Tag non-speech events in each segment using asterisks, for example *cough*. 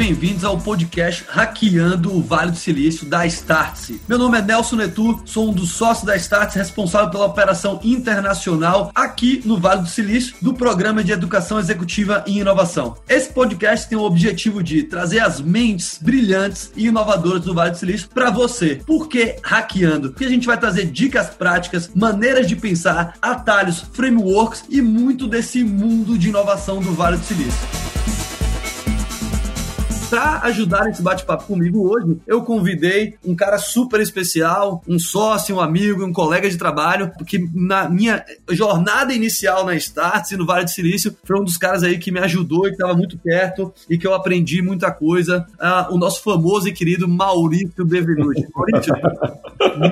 bem-vindos ao podcast Hackeando o Vale do Silício da Startse. Meu nome é Nelson Netu, sou um dos sócios da Startse, responsável pela operação internacional aqui no Vale do Silício do Programa de Educação Executiva e Inovação. Esse podcast tem o objetivo de trazer as mentes brilhantes e inovadoras do Vale do Silício para você. Por que hackeando? Porque a gente vai trazer dicas práticas, maneiras de pensar, atalhos, frameworks e muito desse mundo de inovação do Vale do Silício. Para ajudar nesse bate-papo comigo hoje, eu convidei um cara super especial, um sócio, um amigo, um colega de trabalho, que na minha jornada inicial na Starts e no Vale do Silício, foi um dos caras aí que me ajudou e que estava muito perto e que eu aprendi muita coisa. Uh, o nosso famoso e querido Maurício Bevenuti. *laughs* Maurício,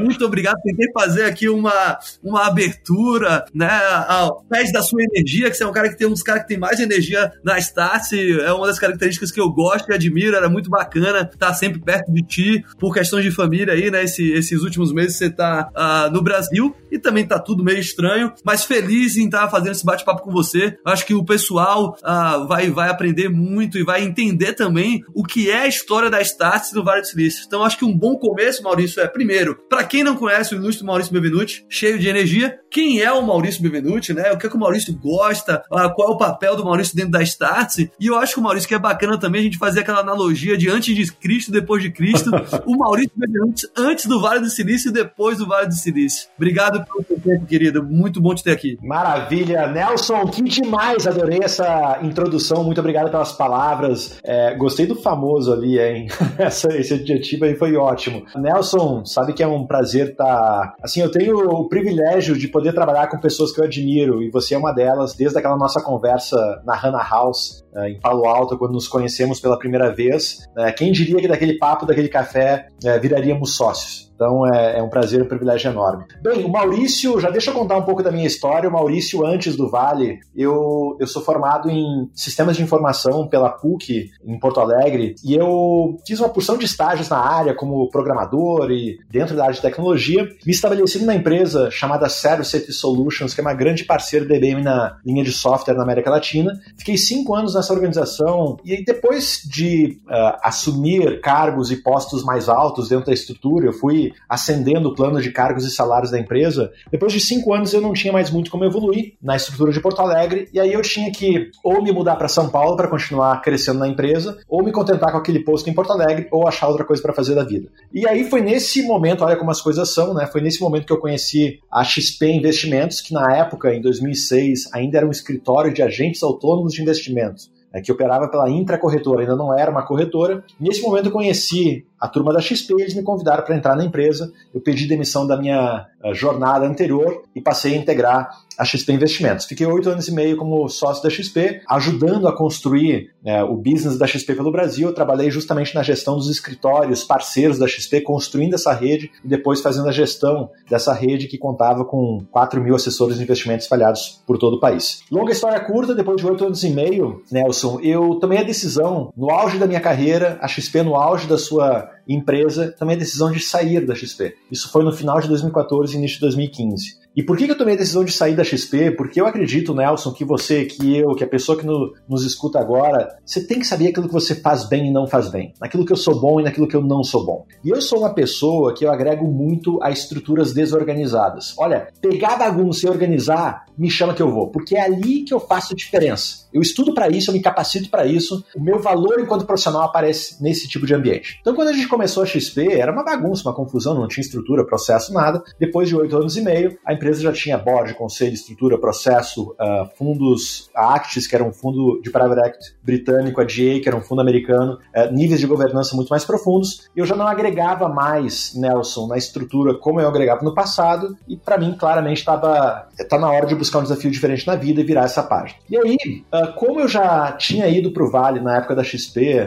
muito obrigado. Tentei fazer aqui uma, uma abertura, né, ao pés da sua energia, que você é um cara que tem um dos caras que tem mais energia na Starts, é uma das características que eu gosto e admiro admiro, era muito bacana estar sempre perto de ti, por questões de família aí, né? Esse, esses últimos meses você tá uh, no Brasil e também tá tudo meio estranho, mas feliz em estar fazendo esse bate-papo com você. Acho que o pessoal uh, vai, vai aprender muito e vai entender também o que é a história da Starts no Vale do Silício. Então acho que um bom começo, Maurício, é primeiro, para quem não conhece o ilustre Maurício Bevenuti, cheio de energia, quem é o Maurício Bevenuti, né? O que, é que o Maurício gosta, uh, qual é o papel do Maurício dentro da Starts. E eu acho que o Maurício que é bacana também a gente fazer aquela analogia de antes de Cristo, depois de Cristo, o Maurício Bevenuti antes do Vale do Silício e depois do Vale do Silício. Obrigado pelo seu tempo, querido. Muito bom te ter aqui. Maravilha. Nelson, que demais. Adorei essa introdução. Muito obrigado pelas palavras. É, gostei do famoso ali, hein? *laughs* Essa, esse adjetivo aí foi ótimo. Nelson, sabe que é um prazer estar. Tá... Assim, eu tenho o privilégio de poder trabalhar com pessoas que eu admiro e você é uma delas, desde aquela nossa conversa na Hannah House, é, em Palo Alto, quando nos conhecemos pela primeira vez. É, quem diria que daquele papo, daquele café, é, viraríamos sócios? Então é, é, um prazer e um privilégio enorme. Bem, o Maurício, já deixa eu contar um pouco da minha história. O Maurício, antes do Vale, eu, eu sou formado em sistemas de informação pela PUC, em Porto Alegre, e eu fiz uma porção de estágios na área como programador e dentro da área de tecnologia. Me estabeleci numa empresa chamada Service Solutions, que é uma grande parceira da IBM na linha de software na América Latina. Fiquei cinco anos nessa organização e depois de uh, assumir cargos e postos mais altos dentro da estrutura, eu fui ascendendo o plano de cargos e salários da empresa, depois de cinco anos eu não tinha mais muito como evoluir na estrutura de Porto Alegre, e aí eu tinha que ou me mudar para São Paulo para continuar crescendo na empresa, ou me contentar com aquele posto em Porto Alegre, ou achar outra coisa para fazer da vida. E aí foi nesse momento, olha como as coisas são, né? Foi nesse momento que eu conheci a XP Investimentos, que na época, em 2006, ainda era um escritório de agentes autônomos de investimentos é, que operava pela intracorretora, ainda não era uma corretora. Nesse momento eu conheci a turma da XP, eles me convidaram para entrar na empresa. Eu pedi demissão da minha eh, jornada anterior e passei a integrar a XP Investimentos. Fiquei oito anos e meio como sócio da XP, ajudando a construir né, o business da XP pelo Brasil. Eu trabalhei justamente na gestão dos escritórios parceiros da XP, construindo essa rede e depois fazendo a gestão dessa rede que contava com 4 mil assessores de investimentos espalhados por todo o país. Longa história curta, depois de oito anos e meio, Nelson, eu tomei a decisão, no auge da minha carreira, a XP no auge da sua empresa, tomei a decisão de sair da XP. Isso foi no final de 2014 e início de 2015. E por que, eu tomei a decisão de sair da XP? Porque eu acredito, Nelson, que você, que eu, que a pessoa que no, nos escuta agora, você tem que saber aquilo que você faz bem e não faz bem. Naquilo que eu sou bom e naquilo que eu não sou bom. E eu sou uma pessoa que eu agrego muito a estruturas desorganizadas. Olha, pegar bagunça e organizar, me chama que eu vou. Porque é ali que eu faço diferença. Eu estudo para isso, eu me capacito para isso. O meu valor enquanto profissional aparece nesse tipo de ambiente. Então, quando a gente começou a XP, era uma bagunça, uma confusão, não tinha estrutura, processo, nada. Depois de oito anos e meio, a empresa já tinha board, conselho, estrutura, processo, uh, fundos, a Actis, que era um fundo de private equity britânico, a GA, que era um fundo americano, uh, níveis de governança muito mais profundos. Eu já não agregava mais, Nelson, na estrutura como eu agregava no passado, e para mim, claramente, estava tá na hora de buscar um desafio diferente na vida e virar essa página. E aí, uh, como eu já tinha ido para o Vale na época da XP,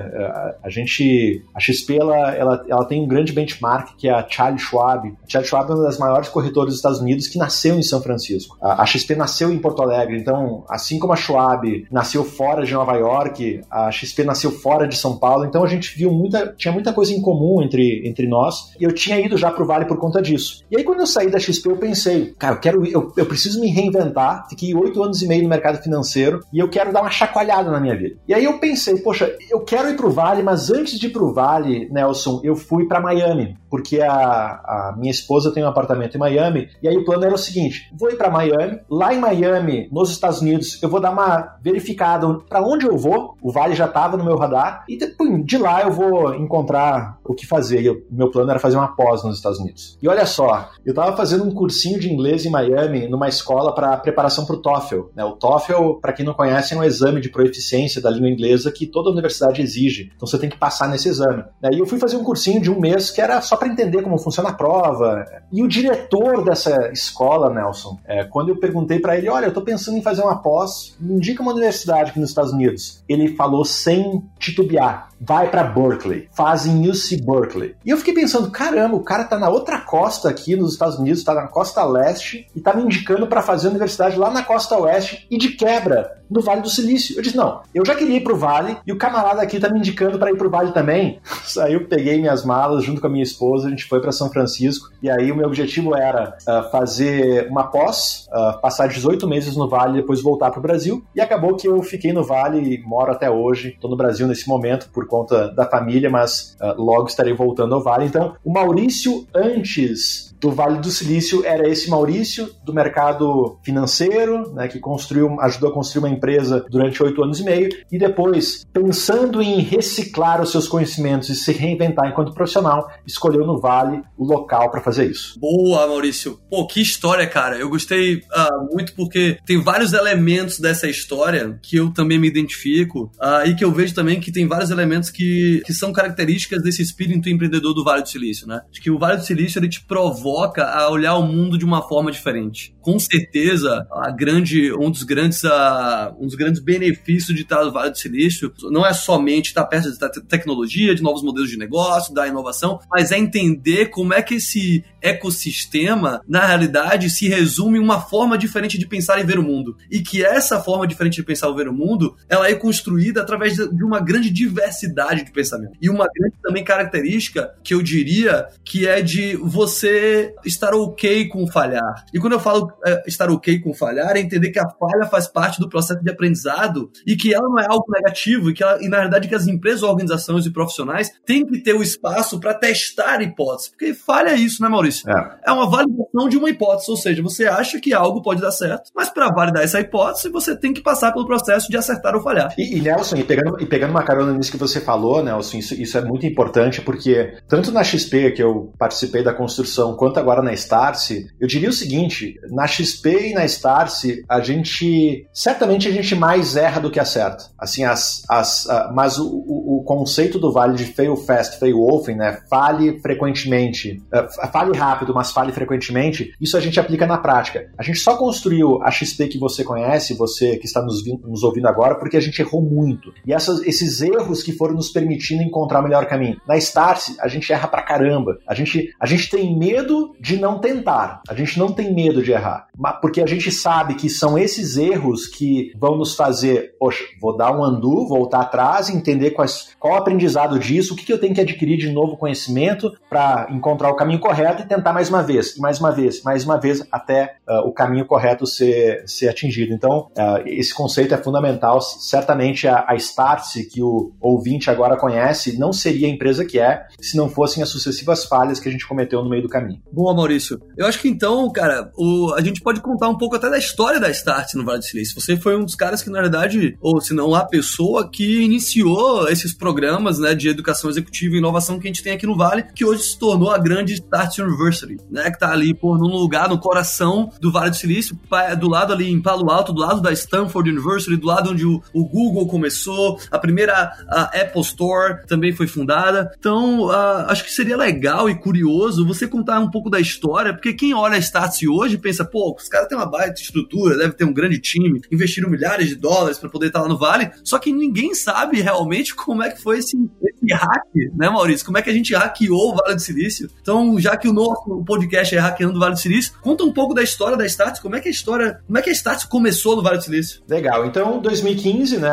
a gente, a XP ela, ela, ela tem um grande benchmark que é a Charles Schwab. A Charles Schwab é uma das maiores corretoras dos Estados Unidos que nasceu em São Francisco. A, XP nasceu em Porto Alegre, então, assim como a Schwab nasceu fora de Nova York, a XP nasceu fora de São Paulo, então a gente viu muita, tinha muita coisa em comum entre, entre nós, e eu tinha ido já pro Vale por conta disso. E aí quando eu saí da XP, eu pensei, cara, eu quero, eu, eu preciso me reinventar, fiquei oito anos e meio no mercado financeiro, e eu quero dar uma chacoalhada na minha vida. E aí eu pensei, poxa, eu quero ir pro Vale, mas antes de ir pro Vale, Nelson, eu fui para Miami, porque a, a minha esposa tem um apartamento em Miami, e aí o plano era o seguinte: vou ir para Miami, lá em Miami, nos Estados Unidos, eu vou dar uma verificada para onde eu vou. O Vale já estava no meu radar, e depois de lá eu vou encontrar o que fazer. E meu plano era fazer uma pós nos Estados Unidos. E olha só, eu estava fazendo um cursinho de inglês em Miami, numa escola para preparação para o TOEFL. Né? O TOEFL, para quem não conhece, é um exame de proeficiência da língua inglesa que toda universidade exige. Então você tem que passar nesse exame. E eu fui fazer um cursinho de um mês que era só para entender como funciona a prova. E o diretor dessa escola, Nelson, é, quando eu perguntei para ele, olha, eu estou pensando em fazer uma pós, me indica uma universidade aqui nos Estados Unidos. Ele falou sem titubear, vai para Berkeley, faz em UC Berkeley. E eu fiquei pensando, caramba, o cara tá na outra costa aqui nos Estados Unidos, tá na costa leste e tá me indicando para fazer universidade lá na costa oeste e de quebra no Vale do Silício. Eu disse, não, eu já queria ir pro Vale e o camarada aqui tá me indicando para ir pro Vale também. *laughs* Aí eu peguei minhas malas junto com a minha esposa, a gente foi para São Francisco e aí o meu objetivo era uh, fazer uma pós, uh, passar 18 meses no Vale e depois voltar pro Brasil. E acabou que eu fiquei no Vale e moro até hoje. Tô no Brasil nesse momento por conta da família, mas uh, logo estarei voltando ao Vale. Então, o Maurício antes do Vale do Silício era esse Maurício do mercado financeiro, né, que construiu, ajudou a construir uma empresa durante oito anos e meio, e depois, pensando em reciclar os seus conhecimentos e se reinventar enquanto profissional, escolheu no Vale o local para fazer isso. Boa, Maurício. Pô, que história, cara. Eu gostei uh, muito porque tem vários elementos dessa história que eu também me identifico uh, e que eu vejo também que tem vários elementos que, que são características desse espírito empreendedor do Vale do Silício, né? Acho que o Vale do Silício ele te provoca provoca a olhar o mundo de uma forma diferente. Com certeza, a grande, um dos grandes, uh, um dos grandes benefícios de estar no Vale do Silício não é somente estar perto da tecnologia, de novos modelos de negócio, da inovação, mas é entender como é que esse ecossistema, na realidade, se resume em uma forma diferente de pensar e ver o mundo. E que essa forma diferente de pensar e ver o mundo, ela é construída através de uma grande diversidade de pensamento. E uma grande também característica que eu diria que é de você estar ok com falhar. E quando eu falo é, estar ok com falhar, é entender que a falha faz parte do processo de aprendizado e que ela não é algo negativo e que ela, e na verdade que as empresas, organizações e profissionais têm que ter o espaço para testar hipóteses. Porque falha é isso, né, Maurício? É. é uma validação de uma hipótese, ou seja, você acha que algo pode dar certo, mas para validar essa hipótese, você tem que passar pelo processo de acertar ou falhar. E, e Nelson, e pegando, e pegando uma carona nisso que você falou, Nelson, isso, isso é muito importante porque tanto na XP que eu participei da construção, quanto agora na Starse, eu diria o seguinte: na XP e na Starse, a gente. Certamente a gente mais erra do que acerta. Assim, as, as, uh, mas o, o, o, conceito do vale de fail fast, fail often, né? Fale frequentemente. Uh, fale rápido, mas fale frequentemente. Isso a gente aplica na prática. A gente só construiu a XP que você conhece, você que está nos, nos ouvindo agora, porque a gente errou muito. E essas, esses erros que foram nos permitindo encontrar o melhor caminho. Na Starse, a gente erra pra caramba. A gente, a gente tem medo de não tentar. A gente não tem medo de errar. Porque a gente sabe que são esses erros que vão nos fazer, poxa, vou dar um undo, voltar atrás, entender quais, qual o aprendizado disso, o que, que eu tenho que adquirir de novo conhecimento para encontrar o caminho correto tentar mais uma vez, mais uma vez, mais uma vez, até uh, o caminho correto ser, ser atingido. Então, uh, esse conceito é fundamental. Certamente a, a Startse, que o ouvinte agora conhece, não seria a empresa que é se não fossem as sucessivas falhas que a gente cometeu no meio do caminho. Boa, Maurício. Eu acho que então, cara, o, a gente pode contar um pouco até da história da Start no Vale do Silício. Você foi um dos caras que, na verdade, ou se não a pessoa que iniciou esses programas né, de educação executiva e inovação que a gente tem aqui no Vale, que hoje se tornou a grande Start University, né? Que tá ali, por num lugar, no coração do Vale do Silício, do lado ali em Palo Alto, do lado da Stanford University, do lado onde o, o Google começou, a primeira a Apple Store também foi fundada. Então, uh, acho que seria legal e curioso você contar um pouco da história, porque quem olha a Startse hoje pensa, pô, os caras têm uma baita estrutura, deve ter um grande time, investiram milhares de dólares para poder estar lá no Vale, só que ninguém sabe realmente como é que foi esse, esse hack, né, Maurício? Como é que a gente hackeou o Vale do Silício? Então, já que o know nosso podcast é Hackeando do Vale do Silício. Conta um pouco da história da Starts, como é que a história, como é que a Starts começou no Vale do Silício? Legal, então 2015, né,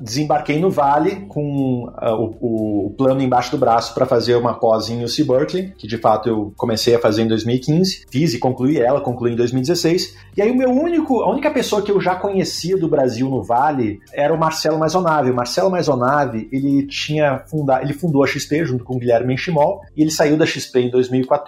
desembarquei no Vale com o, o plano embaixo do braço para fazer uma pós em UC Berkeley, que de fato eu comecei a fazer em 2015, fiz e concluí ela, concluí em 2016. E aí o meu único, a única pessoa que eu já conhecia do Brasil no Vale era o Marcelo Maisonave. O Marcelo Maisonave, ele tinha fundado, ele fundou a XP junto com o Guilherme Enchimol, e ele saiu da XP em 2014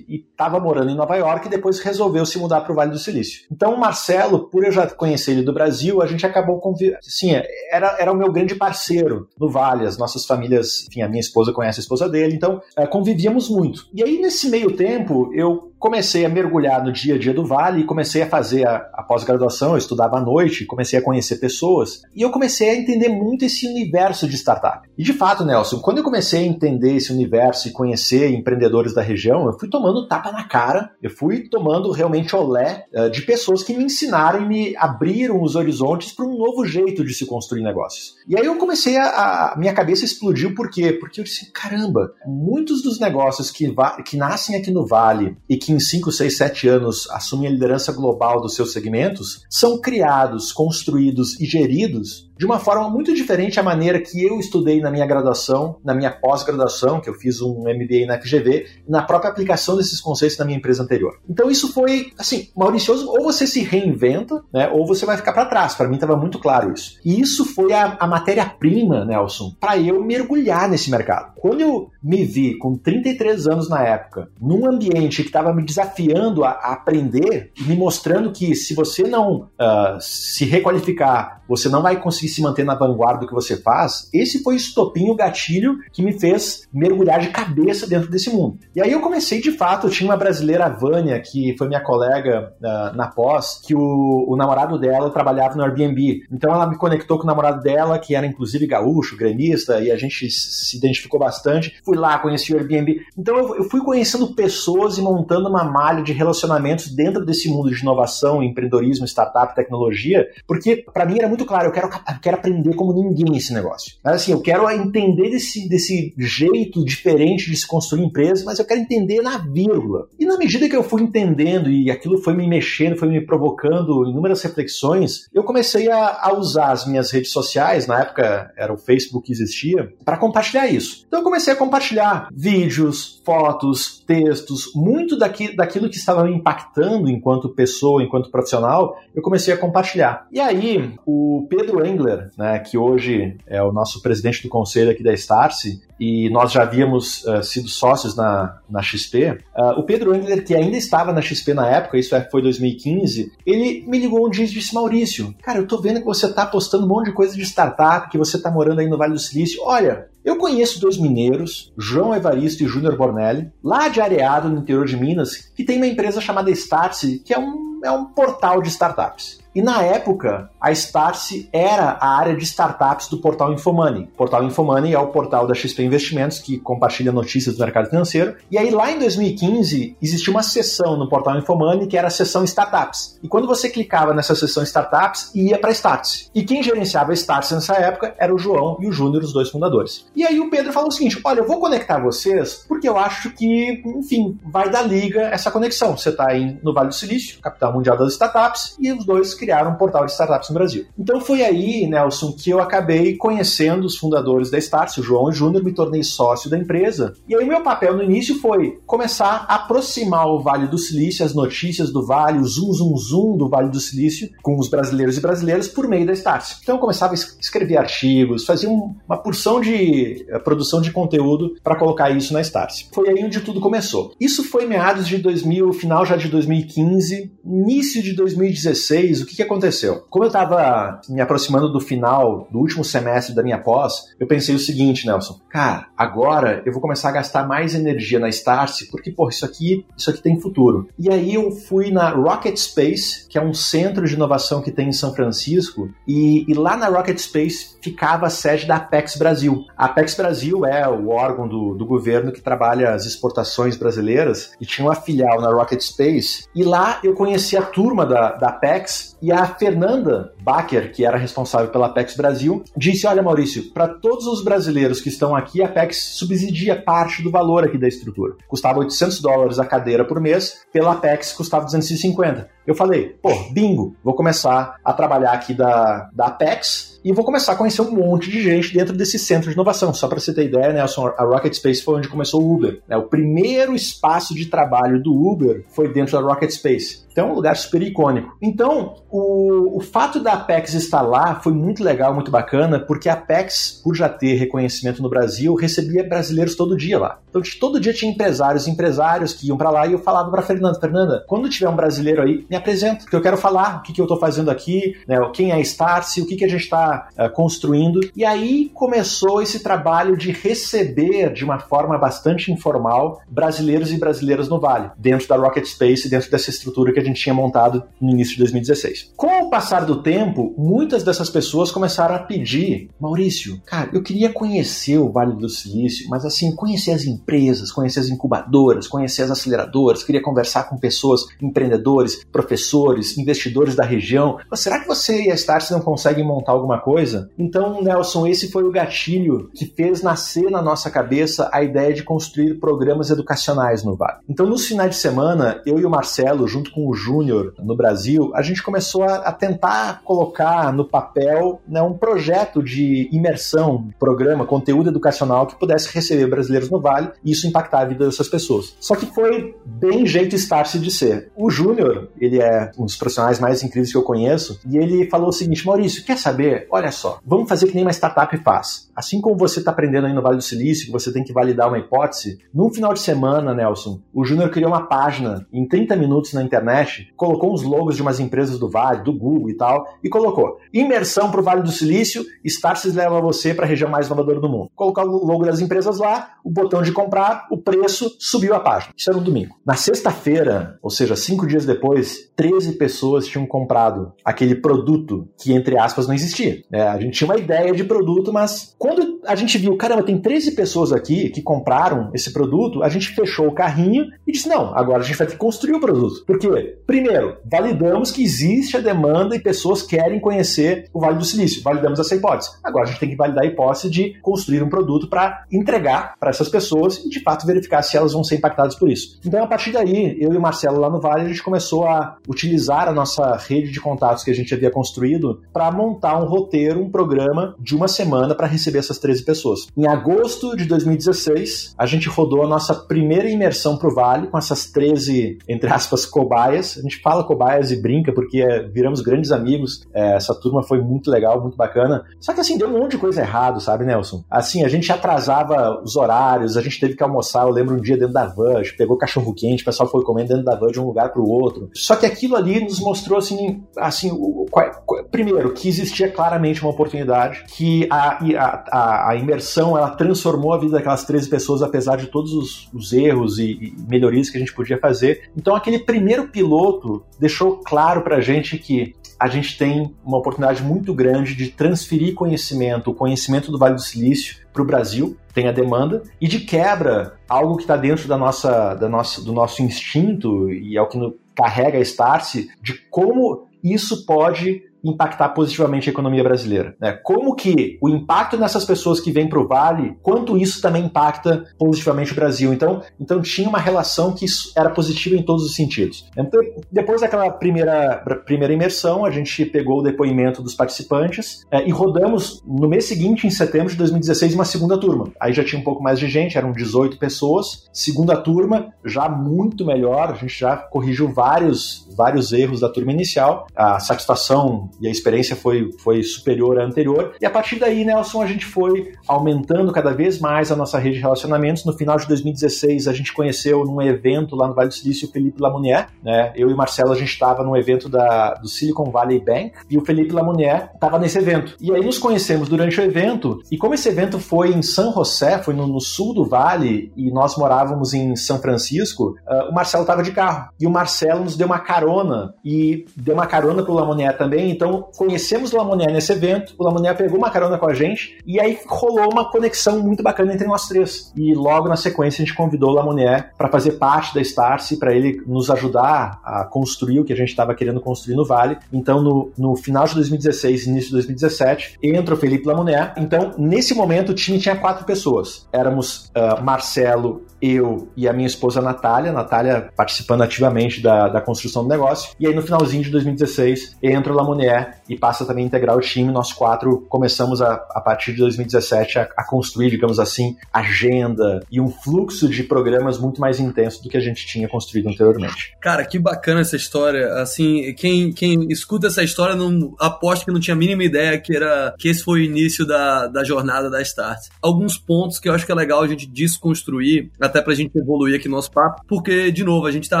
e estava morando em Nova York e depois resolveu se mudar para o Vale do Silício. Então o Marcelo, por eu já conhecer ele do Brasil, a gente acabou convivendo, sim, era, era o meu grande parceiro no Vale, as nossas famílias, enfim, a minha esposa conhece a esposa dele, então é, convivíamos muito. E aí nesse meio tempo, eu comecei a mergulhar no dia a dia do Vale e comecei a fazer a, a pós-graduação, eu estudava à noite, comecei a conhecer pessoas e eu comecei a entender muito esse universo de startup. E de fato, Nelson, quando eu comecei a entender esse universo e conhecer empreendedores da região, eu fui tomando tapa na cara, eu fui tomando realmente olé uh, de pessoas que me ensinaram e me abriram os horizontes para um novo jeito de se construir negócios. E aí eu comecei a, a minha cabeça explodiu por quê? Porque eu disse, caramba, muitos dos negócios que, que nascem aqui no Vale e que em 5, 6, 7 anos assumem a liderança global dos seus segmentos, são criados, construídos e geridos de uma forma muito diferente a maneira que eu estudei na minha graduação, na minha pós-graduação, que eu fiz um MBA na FGV, na própria aplicação desses conceitos na minha empresa anterior. Então isso foi, assim, Mauricioso, ou você se reinventa, né, ou você vai ficar para trás. Para mim estava muito claro isso. E isso foi a, a matéria-prima, Nelson, para eu mergulhar nesse mercado. Quando eu me vi com 33 anos na época, num ambiente que estava me desafiando a, a, aprender, me mostrando que se você não uh, se requalificar, você não vai conseguir se manter na vanguarda do que você faz, esse foi o estopinho, o gatilho que me fez mergulhar de cabeça dentro desse mundo. E aí eu comecei de fato, eu tinha uma brasileira, a Vânia, que foi minha colega uh, na pós, que o, o, namorado dela trabalhava no Airbnb. Então ela me conectou com o namorado dela, que era inclusive gaúcho, gremista, e a gente se identificou bastante. Fui lá, conheci o Airbnb. Então eu, eu fui conhecendo pessoas e montando uma malha de relacionamentos dentro desse mundo de inovação, empreendedorismo, startup, tecnologia, porque para mim era muito claro, eu quero quero aprender como ninguém esse negócio. Mas assim, eu quero entender desse, desse jeito diferente de se construir empresa, mas eu quero entender na vírgula. E na medida que eu fui entendendo e aquilo foi me mexendo, foi me provocando inúmeras reflexões, eu comecei a, a usar as minhas redes sociais, na época era o Facebook que existia, para compartilhar isso. Então eu comecei a compartilhar vídeos, fotos, textos, muito daqui, daquilo que estava me impactando enquanto pessoa, enquanto profissional, eu comecei a compartilhar. E aí, o Pedro Engler Engler, né, que hoje é o nosso presidente do conselho aqui da Starse, e nós já havíamos uh, sido sócios na, na XP. Uh, eh, o Pedro Engler, que ainda estava na XP na época, isso é, foi 2015, ele me ligou um dia e disse: Maurício, cara, eu tô vendo que você tá postando um monte de coisa de startup, que você tá morando aí no Vale do Silício. Olha, eu conheço dois mineiros, João Evaristo e Júnior Bornelli, lá de Areado, no interior de Minas, que tem uma empresa chamada Startse, que é um, é um portal de startups. E na época, a Startse era a área de startups do portal Infomoney. O portal Infomoney é o portal da XP Investimentos que compartilha notícias do mercado financeiro. E aí, lá em 2015, existia uma seção no portal Infomoney que era a seção Startups. E quando você clicava nessa seção Startups, ia para Startse. E quem gerenciava a Startse nessa época era o João e o Júnior, os dois fundadores. E aí o Pedro falou o seguinte: olha, eu vou conectar vocês porque eu acho que, enfim, vai dar liga essa conexão. Você está aí no Vale do Silício, capital mundial das startups, e os dois criaram um portal de startups no Brasil. Então foi aí, Nelson, que eu acabei conhecendo os fundadores da Startse, o João e o Júnior, me tornei sócio da empresa. E aí meu papel no início foi começar a aproximar o Vale do Silício, as notícias do Vale, o zoom, zoom, zoom do Vale do Silício com os brasileiros e brasileiras por meio da Startse. Então eu começava a escrever artigos, fazia uma porção de a produção de conteúdo para colocar isso na Starse. Foi aí onde tudo começou. Isso foi meados de 2000, final já de 2015, início de 2016. O que, que aconteceu? Como eu estava me aproximando do final do último semestre da minha pós, eu pensei o seguinte, Nelson, cara, agora eu vou começar a gastar mais energia na Starse porque, pô, isso aqui, isso aqui tem futuro. E aí eu fui na Rocket Space, que é um centro de inovação que tem em São Francisco, e, e lá na Rocket Space ficava a sede da Apex Brasil. A Apex Brasil é o órgão do, do governo que trabalha as exportações brasileiras e tinha uma filial na Rocket Space. E lá eu conheci a turma da, da Apex E a Fernanda Bacher, que era responsável pela Apex Brasil, disse: Olha, Maurício, para todos os brasileiros que estão aqui, a Apex subsidia parte do valor aqui da estrutura. Custava 800 dólares a cadeira por mês, pela Apex custava 250. Eu falei, pô, bingo, vou começar a trabalhar aqui da, da Apex e vou começar a conhecer um monte de gente dentro desse centro de inovação. Só para você ter ideia, Nelson, a Rocket Space foi onde começou o Uber. Né? O primeiro espaço de trabalho do Uber foi dentro da Rocket Space. Então é um lugar super icônico. Então, o, o fato da Apex estar lá foi muito legal, muito bacana, porque a Apex, por já ter reconhecimento no Brasil, recebia brasileiros todo dia lá. Então, todo dia tinha empresários empresários que iam para lá e eu falava para Fernanda, Fernanda, quando tiver um brasileiro aí, me apresenta, porque eu quero falar o que, que eu estou fazendo aqui, né, quem é a Startse, o que, que a gente está uh, construindo. E aí começou esse trabalho de receber de uma forma bastante informal brasileiros e brasileiras no Vale, dentro da Rocket Space, dentro dessa estrutura que a gente tinha montado no início de 2016. Com o passar do tempo, muitas dessas pessoas começaram a pedir, Maurício, cara, eu queria conhecer o Vale do Silício, mas assim, conhecer as empresas, conhecer as incubadoras, conhecer as aceleradoras, queria conversar com pessoas, empreendedores, professores, investidores da região. Será que você e a Starse não conseguem montar alguma coisa? Então, Nelson, esse foi o gatilho que fez nascer na nossa cabeça a ideia de construir programas educacionais no Vale. Então, nos finais de semana, eu e o Marcelo, junto com o Júnior no Brasil, a gente começou a, tentar colocar no papel né, um projeto de imersão, programa, conteúdo educacional que pudesse receber brasileiros no Vale e isso impactar a vida dessas pessoas. Só que foi bem jeito estar-se de ser. O Júnior, ele é um dos profissionais mais incríveis que eu conheço, e ele falou o seguinte: Maurício, quer saber? Olha só, vamos fazer que nem uma startup faz. Assim como você está aprendendo aí no Vale do Silício, que você tem que validar uma hipótese, num final de semana, Nelson, o Júnior criou uma página em 30 minutos na internet internet, colocou uns logos de umas empresas do Vale, do Google e tal, e colocou imersão para o Vale do Silício, Starsis leva você para a região mais inovadora do mundo. Colocar o logo das empresas lá, o botão de comprar, o preço, subiu a página. Isso era no domingo. Na sexta-feira, ou seja, cinco dias depois, 13 pessoas tinham comprado aquele produto que, entre aspas, não existia. É, a gente tinha uma ideia de produto, mas quando a gente viu, caramba, tem 13 pessoas aqui que compraram esse produto, a gente fechou o carrinho e disse, não, agora a gente vai ter que construir o produto. Por quê? Primeiro, validamos que existe a demanda e pessoas querem conhecer o Vale do Silício. Validamos essa hipótese. Agora a gente tem que validar a hipótese de construir um produto para entregar para essas pessoas e de fato verificar se elas vão ser impactadas por isso. Então, a partir daí, eu e o Marcelo lá no Vale, a gente começou a utilizar a nossa rede de contatos que a gente havia construído para montar um roteiro, um programa de uma semana para receber essas 13 pessoas. Em agosto de 2016, a gente rodou a nossa primeira imersão para o Vale com essas 13, entre aspas, cobaias a gente fala cobaias e brinca porque é, viramos grandes amigos. É, essa turma foi muito legal, muito bacana. Só que assim, deu um monte de coisa errado, sabe, Nelson? Assim, a gente atrasava os horários, a gente teve que almoçar, eu lembro um dia dentro da van, a gente pegou cachorro quente, o pessoal foi comendo dentro da van de um lugar para o outro. Só que aquilo ali nos mostrou assim, assim, o, o, primeiro, que existia claramente uma oportunidade, que a, a, a, imersão ela transformou a vida daquelas 13 pessoas, apesar de todos os, os erros e, e melhorias que a gente podia fazer. Então, aquele primeiro piloto deixou claro para a gente que a gente tem uma oportunidade muito grande de transferir conhecimento, o conhecimento do Vale do Silício para o Brasil, tem a demanda, e de quebra, algo que está dentro da nossa, da nossa, do nosso instinto e é o que carrega a Starse, de como isso pode impactar positivamente a economia brasileira. Né? Como que o impacto nessas pessoas que vêm para o Vale, quanto isso também impacta positivamente o Brasil. Então, então tinha uma relação que era positiva em todos os sentidos. Então, depois daquela primeira, primeira imersão, a gente pegou o depoimento dos participantes é, e rodamos no mês seguinte, em setembro de 2016, uma segunda turma. Aí já tinha um pouco mais de gente, eram 18 pessoas. Segunda turma, já muito melhor, a gente já corrigiu vários, vários erros da turma inicial. A satisfação e a experiência foi, foi superior à anterior. E a partir daí, Nelson, a gente foi aumentando cada vez mais a nossa rede de relacionamentos. No final de 2016, a gente conheceu num evento lá no Vale do Silício o Felipe Lamounier, né? Eu e Marcelo, a gente estava num evento da, do Silicon Valley Bank e o Felipe Lamounier estava nesse evento. E aí nos conhecemos durante o evento e como esse evento foi em San José, foi no, no sul do Vale e nós morávamos em São Francisco, uh, o Marcelo estava de carro. E o Marcelo nos deu uma carona e deu uma carona pro Lamounier também, então Então, conhecemos o Lamonier nesse evento, o Lamonier pegou uma carona com a gente e aí rolou uma conexão muito bacana entre nós três. E logo na sequência a gente convidou o Lamonier para fazer parte da Starse, para ele nos ajudar a construir o que a gente estava querendo construir no Vale. Então, no, no final de 2016, início de 2017, entra o Felipe Lamonier. Então, nesse momento, o time tinha quatro pessoas. Éramos uh, Marcelo, eu e a minha esposa Natália, Natália participando ativamente da, da construção do negócio. E aí no finalzinho de 2016 entra o Lamonier e passa também a integrar o time. Nós quatro começamos a, a partir de 2017 a, a, construir, digamos assim, agenda e um fluxo de programas muito mais intenso do que a gente tinha construído anteriormente. Cara, que bacana essa história. Assim, quem, quem escuta essa história não aposta que não tinha a mínima ideia que era que esse foi o início da, da jornada da Start. Alguns pontos que eu acho que é legal a gente desconstruir até pra gente evoluir aqui no nosso papo, porque, de novo, a gente tá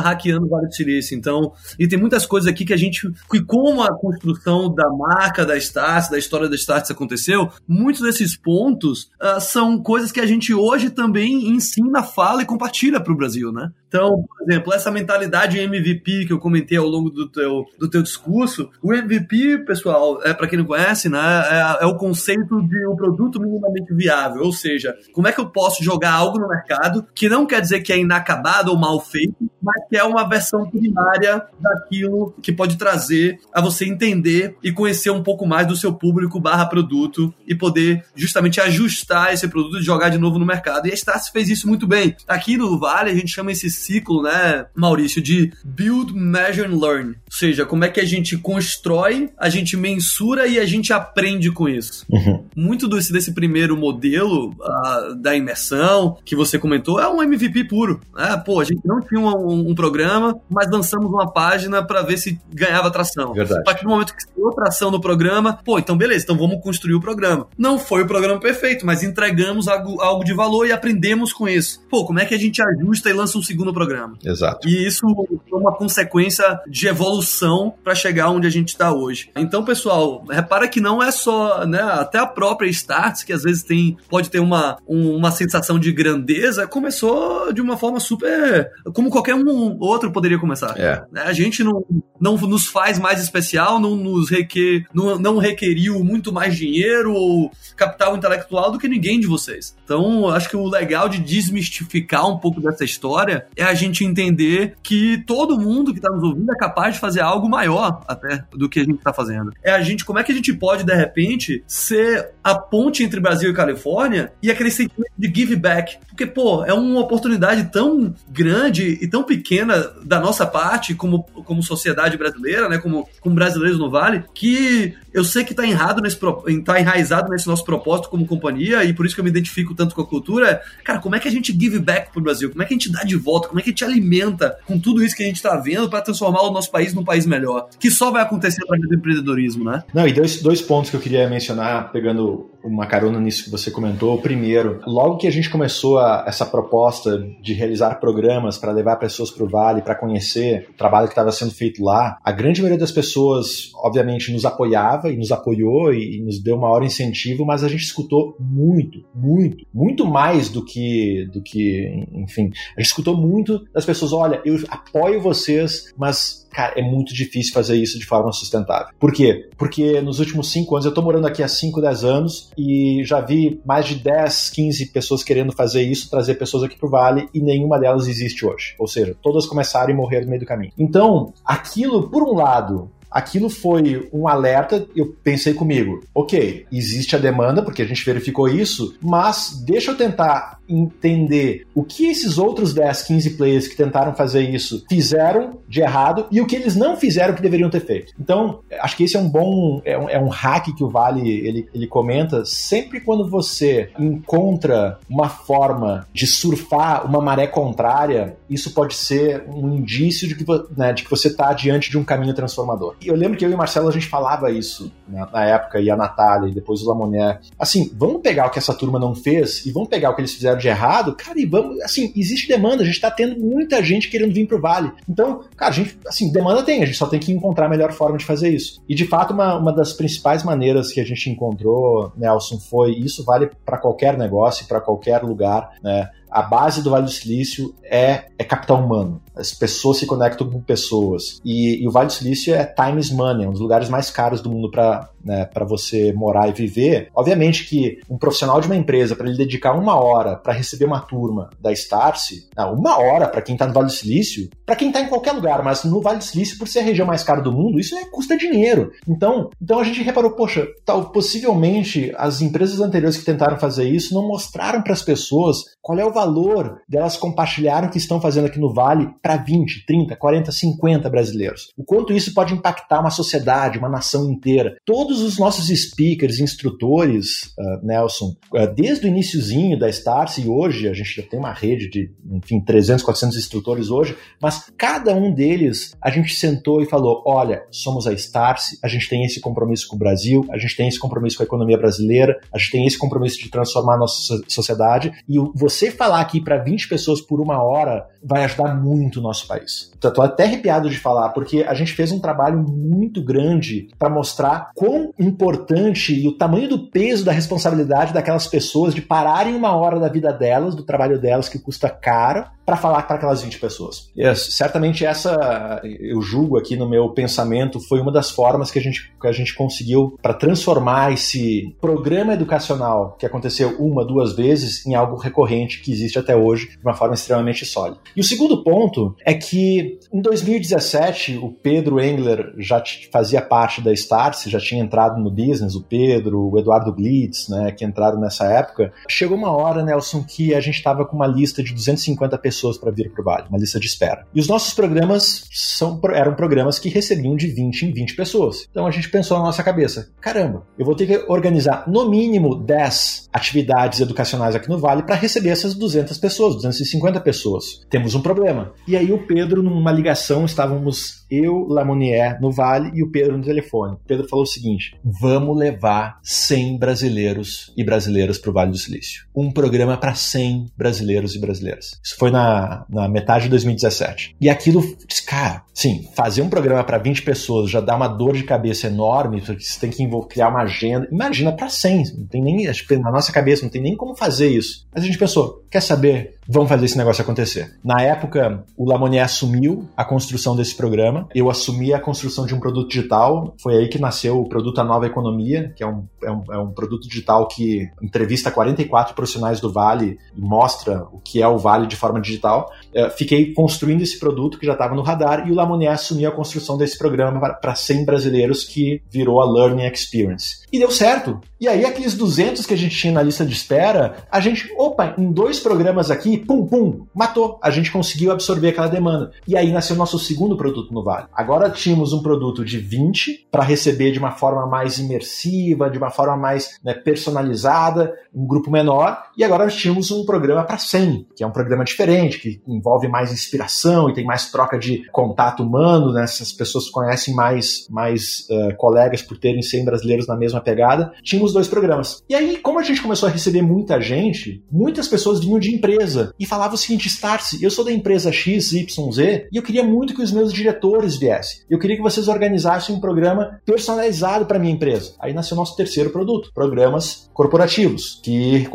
hackeando vários silício, então, e tem muitas coisas aqui que a gente, que como a construção da marca da Starts, da história da Starts aconteceu, muitos desses pontos uh, são coisas que a gente hoje também ensina, fala e compartilha pro Brasil, né? Então, por exemplo, essa mentalidade MVP que eu comentei ao longo do teu, do teu discurso, o MVP, pessoal, é para quem não conhece, né, é, é, o conceito de um produto minimamente viável, ou seja, como é que eu posso jogar algo no mercado que não quer dizer que é inacabado ou mal feito, mas que é uma versão primária daquilo que pode trazer a você entender e conhecer um pouco mais do seu público barra produto e poder justamente ajustar esse produto e jogar de novo no mercado. E a Starce fez isso muito bem. Aqui no Vale, a gente chama esse ciclo, né, Maurício, de build, measure and learn. Ou seja, como é que a gente constrói, a gente mensura e a gente aprende com isso. Uhum. Muito desse, desse primeiro modelo uh, da imersão que você comentou é um MVP puro. Né? Pô, a gente não tinha um, um, um programa, mas lançamos uma página para ver se ganhava tração. Verdade. A partir do momento que deu tração no programa, pô, então beleza, então vamos construir o programa. Não foi o programa perfeito, mas entregamos algo, algo de valor e aprendemos com isso. Pô, como é que a gente ajusta e lança um segundo no programa. Exato. E isso é uma consequência de evolução para chegar onde a gente está hoje. Então, pessoal, repara que não é só, né, até a própria Starts, que às vezes tem, pode ter uma, um, uma sensação de grandeza, começou de uma forma super. como qualquer um outro poderia começar. É. Né, a gente não, não nos faz mais especial, não nos requer, não, não requeriu muito mais dinheiro ou capital intelectual do que ninguém de vocês. Então, acho que o legal de desmistificar um pouco dessa história é a gente entender que todo mundo que está nos ouvindo é capaz de fazer algo maior até do que a gente está fazendo. É a gente, como é que a gente pode, de repente, ser a ponte entre Brasil e Califórnia e aquele sentimento de give back. Porque, pô, é uma oportunidade tão grande e tão pequena da nossa parte como, como sociedade brasileira, né? Como, como brasileiros no Vale, que eu sei que está errado nesse tá enraizado nesse nosso propósito como companhia e por isso que eu me identifico tanto com a cultura. Cara, como é que a gente give back pro Brasil? Como é que a gente dá de volta? Como é que a gente alimenta com tudo isso que a gente está vendo para transformar o nosso país num país melhor? Que só vai acontecer através do empreendedorismo, né? Não, e dois, dois pontos que eu queria mencionar, pegando dulu uma carona nisso que você comentou. Primeiro, logo que a gente começou a, essa proposta de realizar programas para levar pessoas para o Vale, para conhecer o trabalho que estava sendo feito lá, a grande maioria das pessoas, obviamente, nos apoiava e nos apoiou e, e nos deu maior incentivo, mas a gente escutou muito, muito, muito mais do que, do que, enfim, a gente escutou muito das pessoas, olha, eu apoio vocês, mas cara, é muito difícil fazer isso de forma sustentável. Por quê? Porque nos últimos cinco anos, eu tô morando aqui há 5, 10 anos e já vi mais de 10, 15 pessoas querendo fazer isso, trazer pessoas aqui pro Vale e nenhuma delas existe hoje. Ou seja, todas começaram e morreram no meio do caminho. Então, aquilo, por um lado, Aquilo foi um alerta, eu pensei comigo, ok, existe a demanda, porque a gente verificou isso, mas deixa eu tentar entender o que esses outros 10, 15 players que tentaram fazer isso fizeram de errado e o que eles não fizeram que deveriam ter feito. Então, acho que esse é um bom, é um, é um hack que o Vale ele, ele comenta. Sempre quando você encontra uma forma de surfar uma maré contrária, isso pode ser um indício de que, né, de que você está diante de um caminho transformador. Eu lembro que eu e o Marcelo a gente falava isso né, na época, e a Natália, e depois o Lamoné. Assim, vamos pegar o que essa turma não fez e vamos pegar o que eles fizeram de errado, cara, e vamos, assim, existe demanda, a gente tá tendo muita gente querendo vir pro Vale. Então, cara, a gente, assim, demanda tem, a gente só tem que encontrar a melhor forma de fazer isso. E de fato, uma, uma das principais maneiras que a gente encontrou, Nelson, foi isso vale para qualquer negócio, para qualquer lugar, né? a base do Vale do Silício é, é capital humano. As pessoas se conectam com pessoas. E, e o Vale do Silício é time is money, é um dos lugares mais caros do mundo para né, você morar e viver. Obviamente que um profissional de uma empresa, para ele dedicar uma hora para receber uma turma da Starse, uma hora para quem está no Vale do Silício, para quem está em qualquer lugar, mas no Vale do Silício, por ser a região mais cara do mundo, isso é, custa dinheiro. Então, então a gente reparou, poxa, tal, possivelmente as empresas anteriores que tentaram fazer isso não mostraram para as pessoas qual é o valor delas compartilharem o que estão fazendo aqui no Vale para 20, 30, 40, 50 brasileiros. O quanto isso pode impactar uma sociedade, uma nação inteira. Todos os nossos speakers, instrutores, uh, Nelson, uh, desde o iníciozinho da Starse e hoje, a gente já tem uma rede de, enfim, 300, 400 instrutores hoje, mas cada um deles a gente sentou e falou: olha, somos a Starse, a gente tem esse compromisso com o Brasil, a gente tem esse compromisso com a economia brasileira, a gente tem esse compromisso de transformar a nossa sociedade e você falar aqui para 20 pessoas por uma hora vai ajudar muito o nosso país. Estou até arrepiado de falar, porque a gente fez um trabalho muito grande para mostrar quão importante e o tamanho do peso da responsabilidade daquelas pessoas de pararem uma hora da vida delas, do trabalho delas, que custa caro, para falar para aquelas 20 pessoas. Yes, certamente essa, eu julgo aqui no meu pensamento, foi uma das formas que a gente, que a gente conseguiu para transformar esse programa educacional que aconteceu uma, duas vezes em algo recorrente que existe até hoje de uma forma extremamente sólida. E o segundo ponto é que em 2017 o Pedro Engler já fazia parte da Startse, já tinha entrado no business, o Pedro, o Eduardo Glitz, né, que entraram nessa época. Chegou uma hora, Nelson, que a gente estava com uma lista de 250 pessoas pessoas para vir para o Vale, uma lista de espera. E os nossos programas são, eram programas que recebiam de 20 em 20 pessoas. Então a gente pensou na nossa cabeça: caramba, eu vou ter que organizar no mínimo 10 atividades educacionais aqui no Vale para receber essas 200 pessoas, 250 pessoas. Temos um problema. E aí o Pedro, numa ligação, estávamos eu, Lamonier, no Vale e o Pedro no telefone. O Pedro falou o seguinte: vamos levar 100 brasileiros e brasileiras para o Vale do Silício. Um programa para 100 brasileiros e brasileiras. Isso foi na na, metade de 2017. E aquilo, cara, sim, fazer um programa para 20 pessoas já dá uma dor de cabeça enorme, porque você tem que criar uma agenda. Imagina para 100, não tem nem, na nossa cabeça não tem nem como fazer isso. Mas a gente pensou, quer saber? Vamos fazer esse negócio acontecer. Na época, o Lamonier assumiu a construção desse programa, eu assumi a construção de um produto digital, foi aí que nasceu o produto A Nova Economia, que é um, é um, é um produto digital que entrevista 44 profissionais do Vale e mostra o que é o Vale de forma digital digital. É, fiquei construindo esse produto que já estava no radar e o Lamonier assumiu a construção desse programa para 100 brasileiros que virou a Learning Experience. E deu certo. E aí, aqueles 200 que a gente tinha na lista de espera, a gente, opa, em dois programas aqui, pum, pum, matou. A gente conseguiu absorver aquela demanda. E aí nasceu nosso segundo produto no Vale. Agora tínhamos um produto de 20 para receber de uma forma mais imersiva, de uma forma mais né, personalizada, um grupo menor. E agora tínhamos um programa para 100, que é um programa diferente, que envolve mais inspiração e tem mais troca de contato humano, né? Essas pessoas conhecem mais, mais uh, colegas por terem 100 brasileiros na mesma pegada. Tínhamos dois programas. E aí, como a gente começou a receber muita gente, muitas pessoas vinham de empresa e falavam o seguinte: Starse, eu sou da empresa XYZ e eu queria muito que os meus diretores viessem. Eu queria que vocês organizassem um programa personalizado para minha empresa. Aí nasceu nosso terceiro produto, programas corporativos, que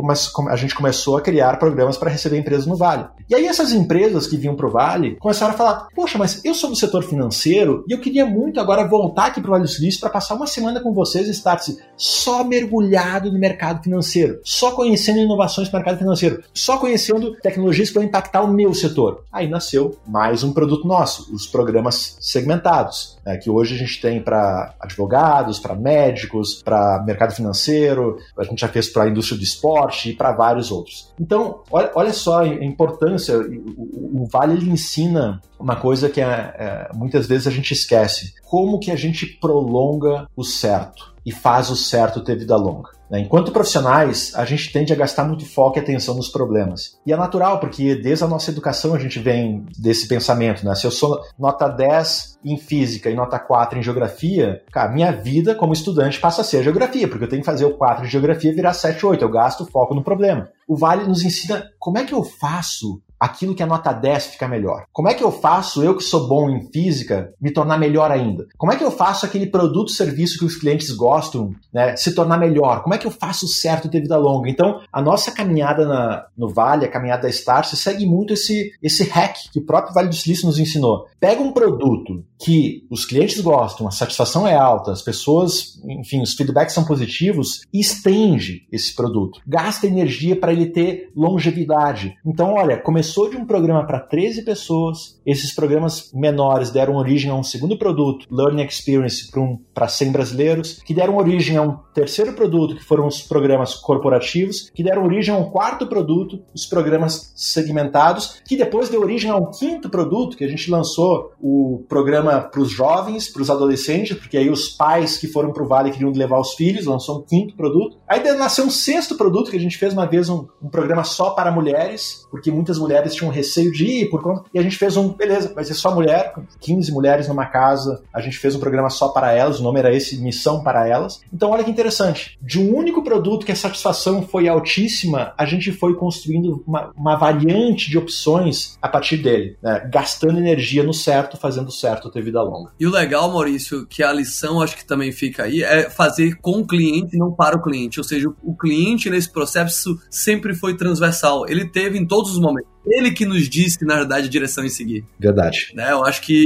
a gente começou a criar programas para receber empresas no Vale. E aí essas empresas que vinham para o Vale começaram a falar: Poxa, mas eu sou do setor financeiro e eu queria muito agora voltar aqui para o Vale do Silício para passar uma semana com vocês e estar só mergulhado no mercado financeiro, só conhecendo inovações no mercado financeiro, só conhecendo tecnologias que vão impactar o meu setor. Aí nasceu mais um produto nosso, os programas segmentados, né, que hoje a gente tem para advogados, para médicos, para mercado financeiro, a gente já fez para a indústria do esporte e para vários outros. Então, olha, olha só a importância o, o Vale ele ensina uma coisa que é, é, muitas vezes a gente esquece: como que a gente prolonga o certo e faz o certo ter vida longa. Né? Enquanto profissionais, a gente tende a gastar muito foco e atenção nos problemas. E é natural, porque desde a nossa educação a gente vem desse pensamento. Né? Se eu sou nota 10 em física e nota 4 em geografia, cara, minha vida como estudante passa a ser a geografia, porque eu tenho que fazer o 4 de geografia virar 7, 8. Eu gasto foco no problema. O Vale nos ensina como é que eu faço aquilo que a nota 10 fica melhor? Como é que eu faço, eu que sou bom em física, me tornar melhor ainda? Como é que eu faço aquele produto, serviço que os clientes gostam, né, se tornar melhor? Como é que eu faço certo ter vida longa? Então, a nossa caminhada na, no Vale, a caminhada da Start, segue muito esse, esse hack que o próprio Vale do Silício nos ensinou. Pega um produto que os clientes gostam, a satisfação é alta, as pessoas, enfim, os feedbacks são positivos, e estende esse produto. Gasta energia para ele ter longevidade. Então, olha, começou de um programa para 13 pessoas, esses programas menores deram origem a um segundo produto, Learning Experience, para um, 100 brasileiros, que deram origem a um terceiro produto, que foram os programas corporativos, que deram origem a um quarto produto, os programas segmentados, que depois deu origem a um quinto produto, que a gente lançou o programa para os jovens, para os adolescentes, porque aí os pais que foram para o Vale queriam levar os filhos, lançou um quinto produto. Aí nasceu um sexto produto, que a gente fez uma vez um, um programa só para mulheres, porque muitas mulheres tinham receio de ir por conta. E a gente fez um, beleza, vai ser só mulher, 15 mulheres numa casa, a gente fez um programa só para elas, o nome era esse, Missão para Elas. Então olha que interessante, de um único produto que a satisfação foi altíssima, a gente foi construindo uma, uma variante de opções a partir dele, né? gastando energia no certo, fazendo certo ter vida longa. E o legal, Maurício, que a lição acho que também fica aí, é fazer com o cliente e não para o cliente. Ou seja, o cliente nesse processo sempre foi transversal. Ele teve em todos os momentos. Ele que nos disse, na verdade, a direção em seguir. Verdade. Né? Eu acho que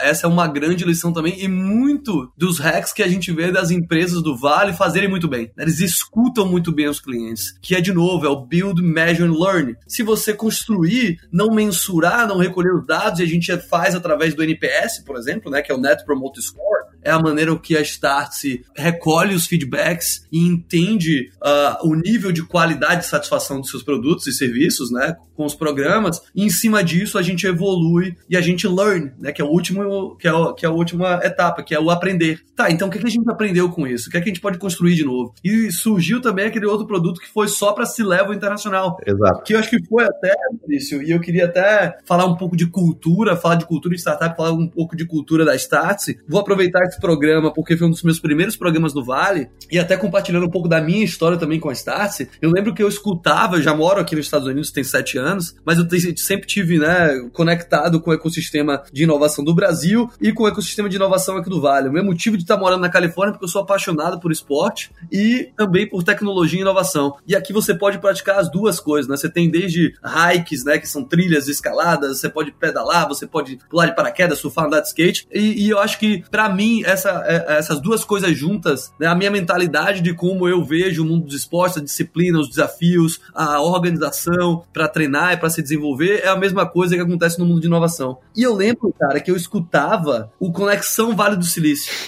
essa é uma grande lição também e muito dos hacks que a gente vê das empresas do Vale fazerem muito bem. Eles escutam muito bem os clientes, que é de novo, é o build, measure and learn. Se você construir, não mensurar, não recolher os dados, e a gente faz através do NPS, por exemplo, né, que é o Net Promoter Score, é a maneira que a Startse recolhe os feedbacks e entende uh, o nível de qualidade e satisfação dos seus produtos e serviços, né, com os programas. E em cima disso a gente evolui e a gente learn, né, que é o último, que é, o, que é a última etapa, que é o aprender. Tá, então o que, que a gente aprendeu com isso? O que, é que a gente pode construir de novo? E surgiu também aquele outro produto que foi só para C-Level internacional. Exato. Que eu acho que foi até, Maurício, e eu queria até falar um pouco de cultura, falar de cultura de startup, falar um pouco de cultura da Startse. Vou aproveitar esse programa porque foi um dos meus primeiros programas do Vale e até compartilhando um pouco da minha história também com a Startse. Eu lembro que eu escutava, eu já moro aqui nos Estados Unidos, tem sete anos, mas eu sempre tive, né, conectado com o ecossistema de inovação do Brasil e com o ecossistema de inovação aqui do Vale. O meu motivo de estar morando na Califórnia é porque eu sou apaixonado por esporte e também por tecnologia e inovação. E aqui você pode praticar as duas coisas, né? Você tem desde hikes, né, que são trilhas escaladas, você pode pedalar, você pode pular de paraquedas, surfar, andar de skate. E, e eu acho que, para mim, essa, é, essas duas coisas juntas, né, a minha mentalidade de como eu vejo o mundo dos esportes, a disciplina, os desafios, a organização para treinar e para se desenvolver, é a mesma coisa que acontece no mundo de inovação. E eu lembro, cara, que eu escutava o Conexão Vale do Silício, *laughs*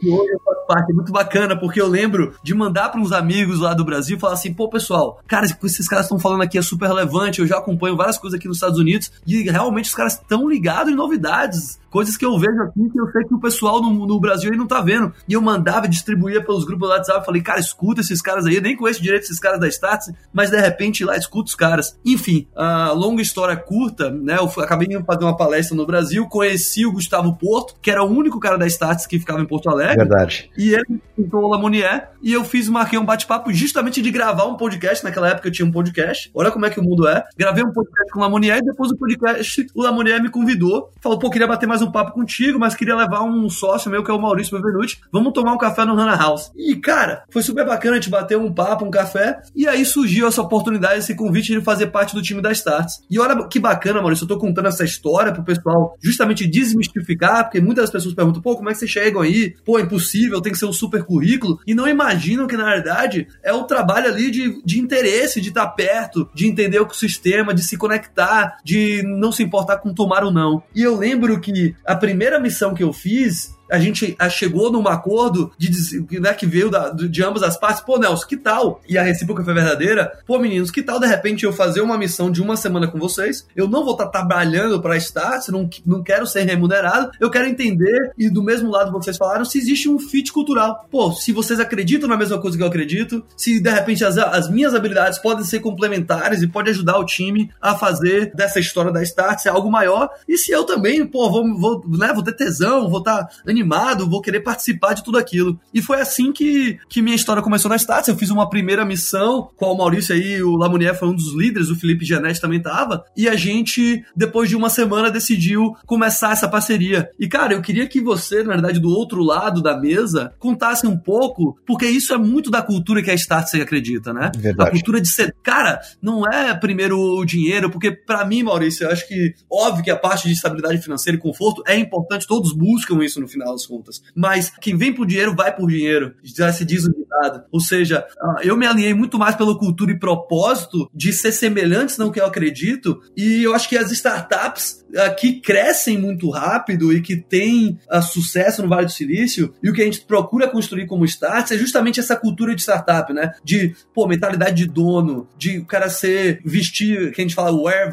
que hoje eu faço parte, é muito bacana, porque eu lembro de mandar para uns amigos lá do Brasil e falar assim, pô, pessoal, cara, o que esses caras estão falando aqui é super relevante, eu já acompanho várias coisas aqui nos Estados Unidos e realmente os caras estão ligados em novidades Coisas que eu vejo aqui que eu sei que o pessoal no, no Brasil aí não tá vendo. E eu mandava, distribuía pelos grupos do WhatsApp. Falei, cara, escuta esses caras aí. Eu nem conheço direito esses caras da Stats, mas de repente lá escuta os caras. Enfim, a longa história curta, né? Eu acabei de fazer uma palestra no Brasil, conheci o Gustavo Porto, que era o único cara da Stats que ficava em Porto Alegre. Verdade. E ele pintou o Lamonier. E eu fiz, marquei um bate-papo justamente de gravar um podcast. Naquela época eu tinha um podcast. Olha como é que o mundo é. Gravei um podcast com o Lamonier e depois do podcast o Lamonier me convidou. Falou, pô, queria bater mais um papo contigo, mas queria levar um sócio meu, que é o Maurício Bevenuti. Vamos tomar um café no Hannah House. E, cara, foi super bacana, a gente bateu um papo, um café, e aí surgiu essa oportunidade, esse convite de fazer parte do time da Starts. E olha que bacana, Maurício, eu tô contando essa história pro pessoal justamente desmistificar, porque muitas pessoas perguntam, pô, como é que vocês chegam aí? Pô, é impossível, tem que ser um super currículo. E não imaginam que, na verdade, é o trabalho ali de, de interesse, de estar perto, de entender o sistema, de se conectar, de não se importar com tomar ou não. E eu lembro que a primeira missão que eu fiz a gente chegou num acordo de, né, que veio da, de ambas as partes. Pô, Nelson, que tal? E a recíproca foi verdadeira. Pô, meninos, que tal de repente eu fazer uma missão de uma semana com vocês? Eu não vou estar tá trabalhando para Start, não, não quero ser remunerado. Eu quero entender, e do mesmo lado que vocês falaram, se existe um fit cultural. Pô, se vocês acreditam na mesma coisa que eu acredito, se de repente as, as minhas habilidades podem ser complementares e pode ajudar o time a fazer dessa história da Start ser algo maior. E se eu também, pô, vou, vou, né, vou ter tesão, vou estar tá animado animado, vou querer participar de tudo aquilo. E foi assim que, que minha história começou na Stats. Eu fiz uma primeira missão, com o Maurício aí, o Lamunier foi um dos líderes, o Felipe Gianetti também tava, e a gente, depois de uma semana, decidiu começar essa parceria. E, cara, eu queria que você, na verdade, do outro lado da mesa, contasse um pouco, porque isso é muito da cultura que a Startse acredita, né? Verdade. A cultura de ser. Cara, não é primeiro o dinheiro, porque para mim, Maurício, eu acho que, óbvio que a parte de estabilidade financeira e conforto é importante, todos buscam isso no final das contas. Mas quem vem por dinheiro, vai por dinheiro. Já se diz o ditado. Ou seja, ah, eu me alinhei muito mais pela cultura e propósito de ser semelhantes no que eu acredito, e eu acho que as startups uh, que crescem muito rápido e que têm uh, sucesso no Vale do Silício, e o que a gente procura construir como startups é justamente essa cultura de startup, né? De, pô, mentalidade de dono, de o cara ser, vestir, que a gente fala, wear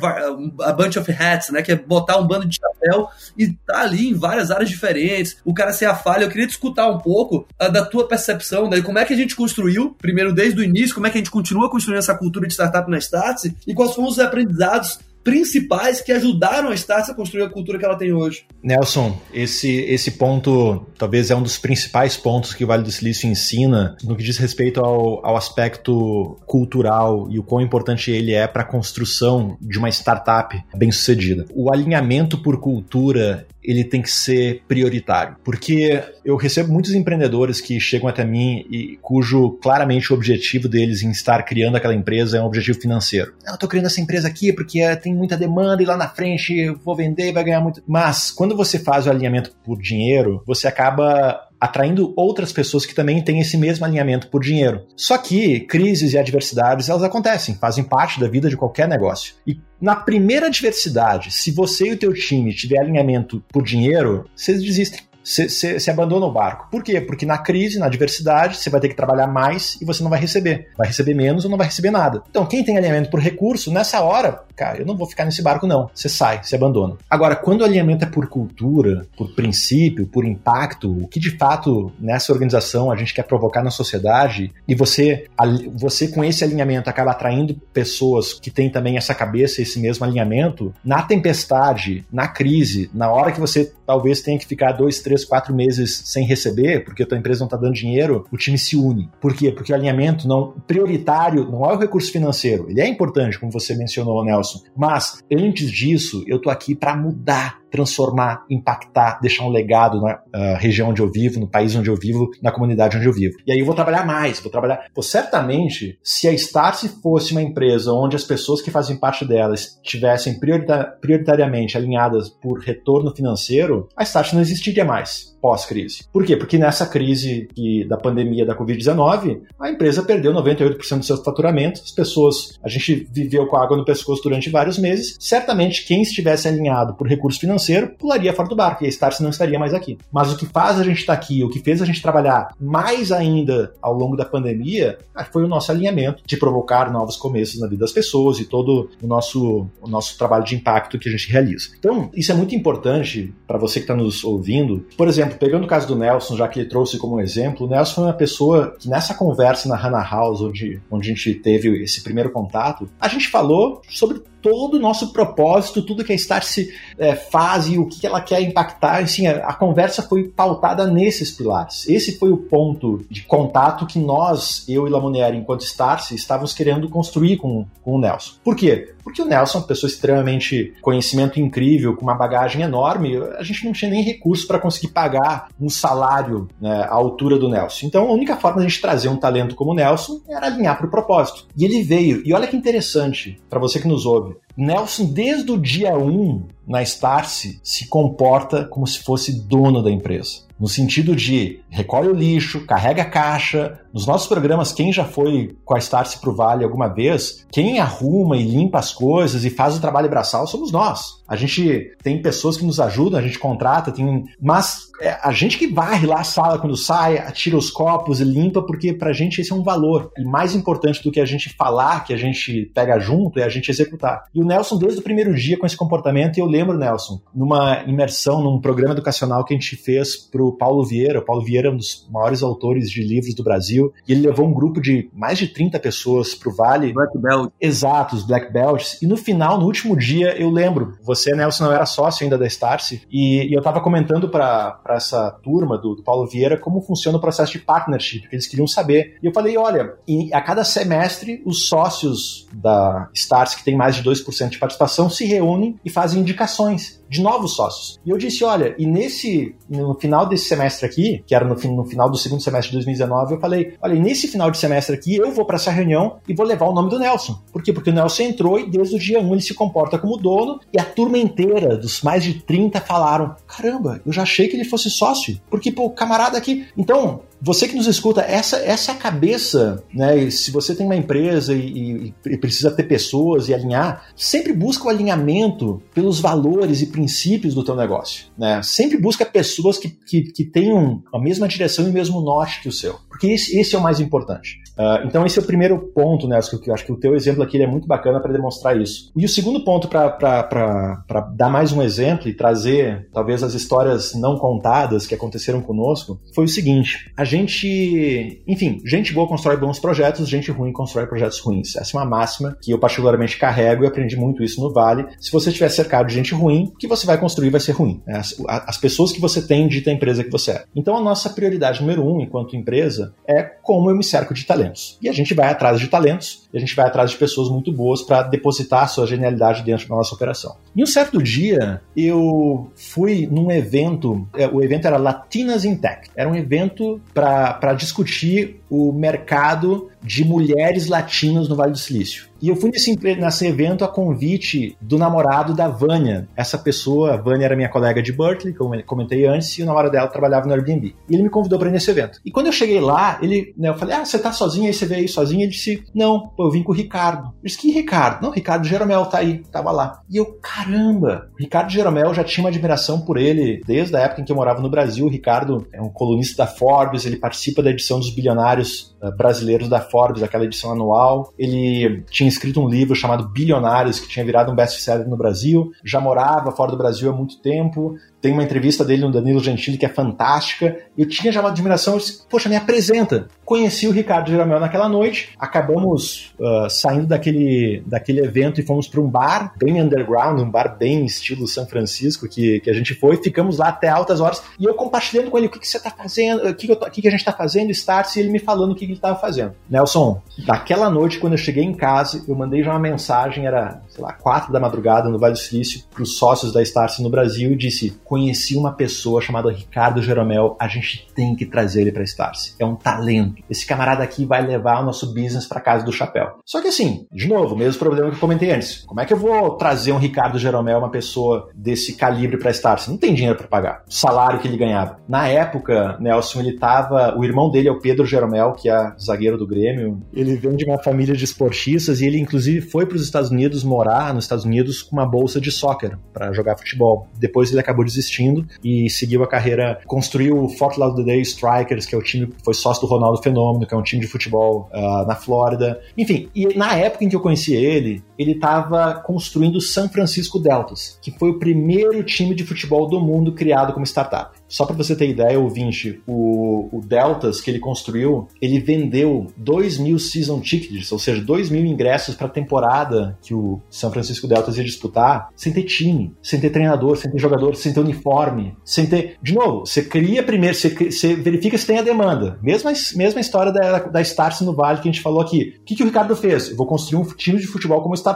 a bunch of hats, né? Que é botar um bando de chapéu e tá ali em várias áreas diferentes, o cara ser a falha. Eu queria te escutar um pouco uh, da tua percepção, né? Como é que a gente construiu, primeiro desde o início, como é que a gente continua construindo essa cultura de startup na Startse e quais foram os aprendizados principais que ajudaram a Startse a construir a cultura que ela tem hoje. Nelson, esse, esse ponto talvez é um dos principais pontos que o Vale do Silício ensina no que diz respeito ao, ao aspecto cultural e o quão importante ele é para a construção de uma startup bem sucedida. O alinhamento por cultura ele tem que ser prioritário. Porque eu recebo muitos empreendedores que chegam até mim e cujo claramente o objetivo deles em estar criando aquela empresa é um objetivo financeiro. Ah, eu estou criando essa empresa aqui porque é, tem muita demanda e lá na frente eu vou vender e vai ganhar muito. Mas quando você faz o alinhamento por dinheiro, você acaba atraindo outras pessoas que também têm esse mesmo alinhamento por dinheiro. Só que crises e adversidades, elas acontecem, fazem parte da vida de qualquer negócio. E na primeira adversidade, se você e o teu time tiver alinhamento por dinheiro, vocês desistem você abandona o barco. Por quê? Porque na crise, na adversidade, você vai ter que trabalhar mais e você não vai receber. Vai receber menos ou não vai receber nada. Então, quem tem alinhamento por recurso, nessa hora, cara, eu não vou ficar nesse barco, não. Você sai, você abandona. Agora, quando o alinhamento é por cultura, por princípio, por impacto, o que de fato nessa organização a gente quer provocar na sociedade, e você, você com esse alinhamento acaba atraindo pessoas que têm também essa cabeça, esse mesmo alinhamento, na tempestade, na crise, na hora que você talvez tenha que ficar dois, três quatro meses sem receber, porque a tua empresa não está dando dinheiro, o time se une. Por quê? Porque o alinhamento não prioritário não é o recurso financeiro. Ele é importante, como você mencionou, Nelson. Mas antes disso, eu tô aqui para mudar transformar, impactar, deixar um legado na uh, região onde eu vivo, no país onde eu vivo, na comunidade onde eu vivo. E aí eu vou trabalhar mais, vou trabalhar. Pô, certamente, se a Starse fosse uma empresa onde as pessoas que fazem parte delas estivessem priorita prioritariamente alinhadas por retorno financeiro, a Starse não existiria mais pós-crise. Por quê? Porque nessa crise da pandemia da Covid-19, a empresa perdeu 98% do seu faturamento, as pessoas, a gente viveu com água no pescoço durante vários meses, certamente quem estivesse alinhado por recurso financeiro pularia fora do barco e a Starse não estaria mais aqui. Mas o que faz a gente estar tá aqui, o que fez a gente trabalhar mais ainda ao longo da pandemia, foi o nosso alinhamento de provocar novos começos na vida das pessoas e todo o nosso, o nosso trabalho de impacto que a gente realiza. Então, isso é muito importante para você que está nos ouvindo. Por exemplo, pegando o caso do Nelson, já que ele trouxe como exemplo, o Nelson foi uma pessoa que nessa conversa na Hannah House, onde, onde a gente teve esse primeiro contato, a gente falou sobre todo o nosso propósito, tudo que a Starse é, faz e o que ela quer impactar. Assim, a, a, conversa foi pautada nesses pilares. Esse foi o ponto de contato que nós, eu e Lamonier, enquanto Starse, estávamos querendo construir com, com o Nelson. Por quê? Porque o Nelson é uma pessoa extremamente conhecimento incrível, com uma bagagem enorme, a gente não tinha nem recurso para conseguir pagar um salário né, à altura do Nelson. Então a única forma de a gente trazer um talento como o Nelson era alinhar para o propósito. E ele veio. E olha que interessante, para você que nos ouve. Nelson, desde o dia 1 na Starse, se comporta como se fosse dono da empresa no sentido de recolhe o lixo, carrega a caixa. Nos nossos programas, quem já foi com a Starse pro Vale alguma vez, quem arruma e limpa as coisas e faz o trabalho braçal somos nós. A gente tem pessoas que nos ajudam, a gente contrata, tem, mas é a gente que varre lá a sala quando sai, tira os copos e limpa, porque pra gente esse é um valor. E mais importante do que a gente falar, que a gente pega junto, é a gente executar. E o Nelson, desde o primeiro dia com esse comportamento, e eu lembro, Nelson, numa imersão, num programa educacional que a gente fez pro Paulo Vieira. O Paulo Vieira é um dos maiores autores de livros do Brasil. E ele levou um grupo de mais de 30 pessoas para o Vale. Black Belt. Exato, os Black Belts. E no final, no último dia, eu lembro, você, Nelson, não era sócio ainda da Starce, e, e eu estava comentando para essa turma do, do, Paulo Vieira como funciona o processo de partnership, que eles queriam saber. E eu falei, olha, a cada semestre, os sócios da Starce, que tem mais de 2% de participação, se reúnem e fazem indicações de novos sócios. E eu disse, olha, e nesse, no final desse semestre aqui, que era no, no final do segundo semestre de 2019, eu falei, olha, e nesse final de semestre aqui, eu vou para essa reunião e vou levar o nome do Nelson. Por quê? Porque o Nelson entrou e desde o dia 1 ele se comporta como dono e a turma inteira, dos mais de 30, falaram, caramba, eu já achei que ele fosse sócio. Porque, pô, camarada aqui... Então, você que nos escuta, essa, essa é a cabeça, né? Se você tem uma empresa e, e, e, precisa ter pessoas e alinhar, sempre busca o alinhamento pelos valores e princípios do teu negócio, né? Sempre busca pessoas que, que, que tenham a mesma direção e o mesmo norte que o seu, porque esse, esse é o mais importante. Uh, então esse é o primeiro ponto, né? Que eu acho que o teu exemplo aqui é muito bacana para demonstrar isso. E o segundo ponto para dar mais um exemplo e trazer talvez as histórias não contadas que aconteceram conosco foi o seguinte: a gente, enfim, gente boa constrói bons projetos, gente ruim constrói projetos ruins. Essa é uma máxima que eu particularmente carrego e aprendi muito isso no Vale. Se você estiver cercado de gente ruim, o que você vai construir vai ser ruim. Né? As, as pessoas que você tem dita a empresa que você é. Então a nossa prioridade número um, enquanto empresa, é como eu me cerco de talentos. E a gente vai atrás de talentos, e a gente vai atrás de pessoas muito boas para depositar sua genialidade dentro da nossa operação. E um certo dia, eu fui num evento, é, o evento era Latinas in Tech. Era um evento para discutir o mercado de mulheres latinas no Vale do Silício. E eu fui nesse, nesse evento a convite do namorado da Vânia. Essa pessoa, a Vânia era minha colega de Berkeley, como eu comentei antes, e o namorado dela trabalhava no Airbnb. E ele me convidou para ir nesse evento. E quando eu cheguei lá, ele, né, eu falei, ah, você tá sozinho aí, você veio aí sozinho? Ele disse, não, pô, eu vim com o Ricardo. Eu disse, que Ricardo? Não, Ricardo Jeromel tá aí, tava lá. E eu, caramba, o Ricardo Jeromel já tinha uma admiração por ele desde a época em que eu morava no Brasil. O Ricardo é um colunista da Forbes, ele participa da edição dos bilionários uh, brasileiros da Forbes, aquela edição anual. Ele tinha escrito um livro chamado Bilionários, que tinha virado um best-seller no Brasil. Já morava fora do Brasil há muito tempo. Tem uma entrevista dele no Danilo Gentili que é fantástica. Eu tinha já uma admiração, eu disse, poxa, me apresenta. Conheci o Ricardo Jeromel naquela noite, acabamos uh, saindo daquele, daquele evento e fomos para um bar bem underground, um bar bem estilo São Francisco que, que a gente foi, ficamos lá até altas horas e eu compartilhando com ele o que, que você está fazendo, o que, que, que, que, a gente está fazendo, Starts, e ele me falando o que, que ele estava fazendo. Nelson, daquela noite, quando eu cheguei em casa, eu mandei já uma mensagem, era, sei lá, quatro da madrugada no Vale do Silício, para os sócios da Starts no Brasil e disse: conheci uma pessoa chamada Ricardo Jeromel, a gente tem que trazer ele para Starse. É um talento. Esse camarada aqui vai levar o nosso business para casa do chapéu. Só que assim, de novo, mesmo problema que eu comentei antes. Como é que eu vou trazer um Ricardo Jeromel, uma pessoa desse calibre para Starse? Não tem dinheiro para pagar. O salário que ele ganhava. Na época, Nelson, ele tava, o irmão dele é o Pedro Jeromel, que é zagueiro do Grêmio. Ele vem de uma família de esportistas e ele inclusive foi para os Estados Unidos morar nos Estados Unidos com uma bolsa de soccer para jogar futebol. Depois ele acabou desistindo desistindo e seguiu a carreira, construiu o Fort Lauderdale Strikers, que é o time que foi sócio do Ronaldo Fenômeno, que é um time de futebol uh, na Flórida. Enfim, e na época em que eu conheci ele, ele estava construindo o San Francisco Deltas, que foi o primeiro time de futebol do mundo criado como startup. Só para você ter ideia, ouvinte, o, o Deltas que ele construiu, ele vendeu 2 mil season tickets, ou seja, 2 mil ingressos para a temporada que o São Francisco Deltas ia disputar, sem ter time, sem ter treinador, sem ter jogador, sem ter uniforme, sem ter. De novo, você cria primeiro, você, você verifica se tem a demanda. Mesma, mesma história da, da no Vale que a gente falou aqui. O que, que o Ricardo fez? Eu vou construir um time de futebol como startup.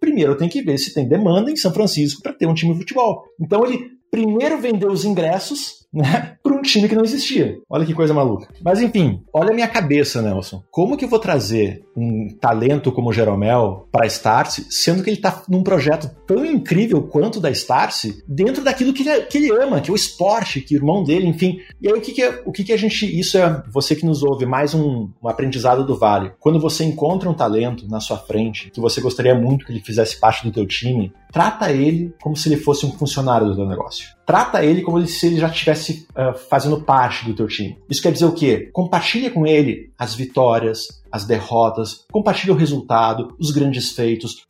Primeiro eu tenho que ver se tem demanda em São Francisco para ter um time de futebol. Então ele primeiro vendeu os ingressos né, *laughs* para um time que não existia. Olha que coisa maluca. Mas enfim, olha a minha cabeça, Nelson. Como que eu vou trazer um talento como o Jeromel para a Starse, sendo que ele está num projeto tão incrível quanto da Starse, dentro daquilo que ele, que ele ama, que é o esporte, que o irmão dele, enfim. E aí o que, que é, o que, que a gente. Isso é você que nos ouve, mais um, um aprendizado do Vale. Quando você encontra um talento na sua frente, que você gostaria muito que ele fizesse parte do teu time, trata ele como se ele fosse um funcionário do teu negócio. Trata ele como se ele já estivesse uh, fazendo parte do teu time. Isso quer dizer o quê? Compartilha com ele as vitórias, as derrotas, compartilha o resultado, os grandes feitos,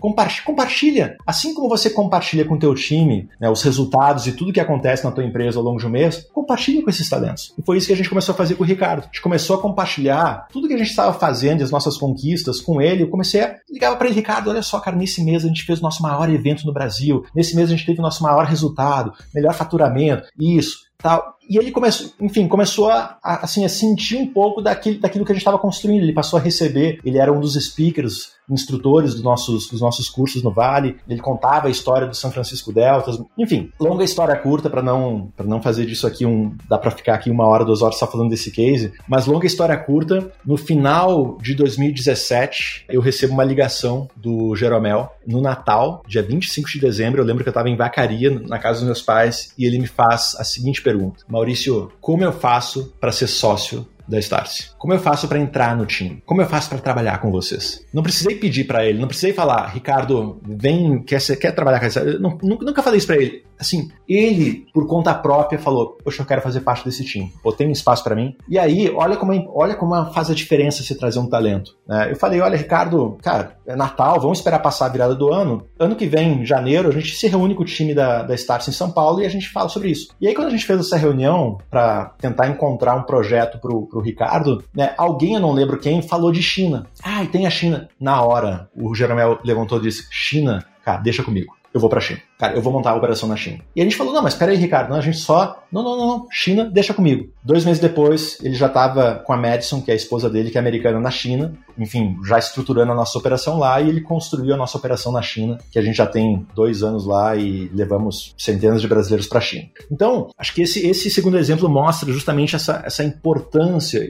compartilha. Assim como você compartilha com o teu time né, os resultados e tudo que acontece na tua empresa ao longo de um mês, compartilha com esses talentos. E foi isso que a gente começou a fazer com o Ricardo. A gente começou a compartilhar tudo que a gente estava fazendo, as nossas conquistas com ele. Eu comecei a ligar para ele, Ricardo, olha só, cara, nesse mês a gente fez o nosso maior evento no Brasil, nesse mês a gente teve o nosso maior resultado, melhor faturamento, isso, tal. E ele começou, enfim, começou a, a assim, a sentir um pouco daquilo, daquilo que a gente estava construindo. Ele passou a receber, ele era um dos speakers instrutores dos nossos, dos nossos cursos no Vale, ele contava a história do São Francisco Deltas, enfim, longa história curta para não para não fazer disso aqui um, dá para ficar aqui uma hora, duas horas só falando desse case, mas longa história curta, no final de 2017, eu recebo uma ligação do Jeromel no Natal, dia 25 de dezembro, eu lembro que eu estava em Vacaria, na casa dos meus pais, e ele me faz a seguinte pergunta: Maurício, como eu faço para ser sócio da Starce. Como eu faço para entrar no time? Como eu faço para trabalhar com vocês? Não precisei pedir para ele, não precisei falar, Ricardo, vem, quer, quer trabalhar com essa? Nunca falei isso para ele assim, ele, por conta própria, falou: Poxa, eu quero fazer parte desse time. Pô, tem espaço para mim? E aí, olha como, olha como faz a diferença se trazer um talento. Né? Eu falei: Olha, Ricardo, cara, é Natal, vamos esperar passar a virada do ano. Ano que vem, em janeiro, a gente se reúne com o time da, da Stars em São Paulo e a gente fala sobre isso. E aí, quando a gente fez essa reunião para tentar encontrar um projeto pro, pro Ricardo, né, alguém, eu não lembro quem, falou de China. Ah, e tem a China. Na hora, o Jeromel levantou e disse: China, cara, deixa comigo eu vou para a China. Cara, eu vou montar a operação na China. E a gente falou, não, mas peraí, Ricardo, não, a gente só... Não, não, não, não, China, deixa comigo. Dois meses depois, ele já estava com a Madison, que é a esposa dele, que é americana, na China. Enfim, já estruturando a nossa operação lá e ele construiu a nossa operação na China, que a gente já tem dois anos lá e levamos centenas de brasileiros para a China. Então, acho que esse, esse segundo exemplo mostra justamente essa, essa importância,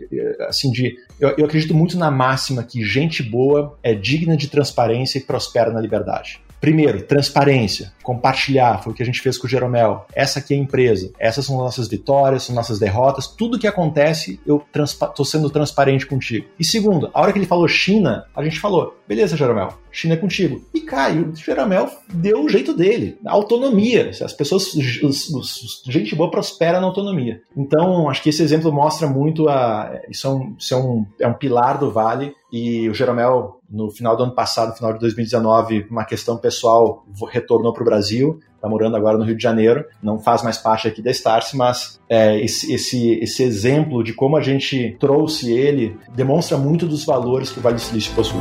assim, de... Eu, eu acredito muito na máxima que gente boa é digna de transparência e prospera na liberdade. Primeiro, transparência, compartilhar, foi o que a gente fez com o Jeromel. Essa aqui é a empresa, essas são nossas vitórias, são nossas derrotas, tudo que acontece eu estou sendo transparente contigo. E segundo, a hora que ele falou China, a gente falou, beleza, Jeromel, China é contigo. E Caio, Jeromel deu o jeito dele, a autonomia. As pessoas, os, os, gente boa prospera na autonomia. Então, acho que esse exemplo mostra muito a. Isso é um, isso é um, é um pilar do Vale e o Jeromel, no final do ano passado, final de 2019, uma questão pessoal, retornou para o Brasil, está morando agora no Rio de Janeiro, não faz mais parte aqui da Starse, mas é, esse, esse, esse exemplo de como a gente trouxe ele demonstra muito dos valores que o Vale do Silício possui.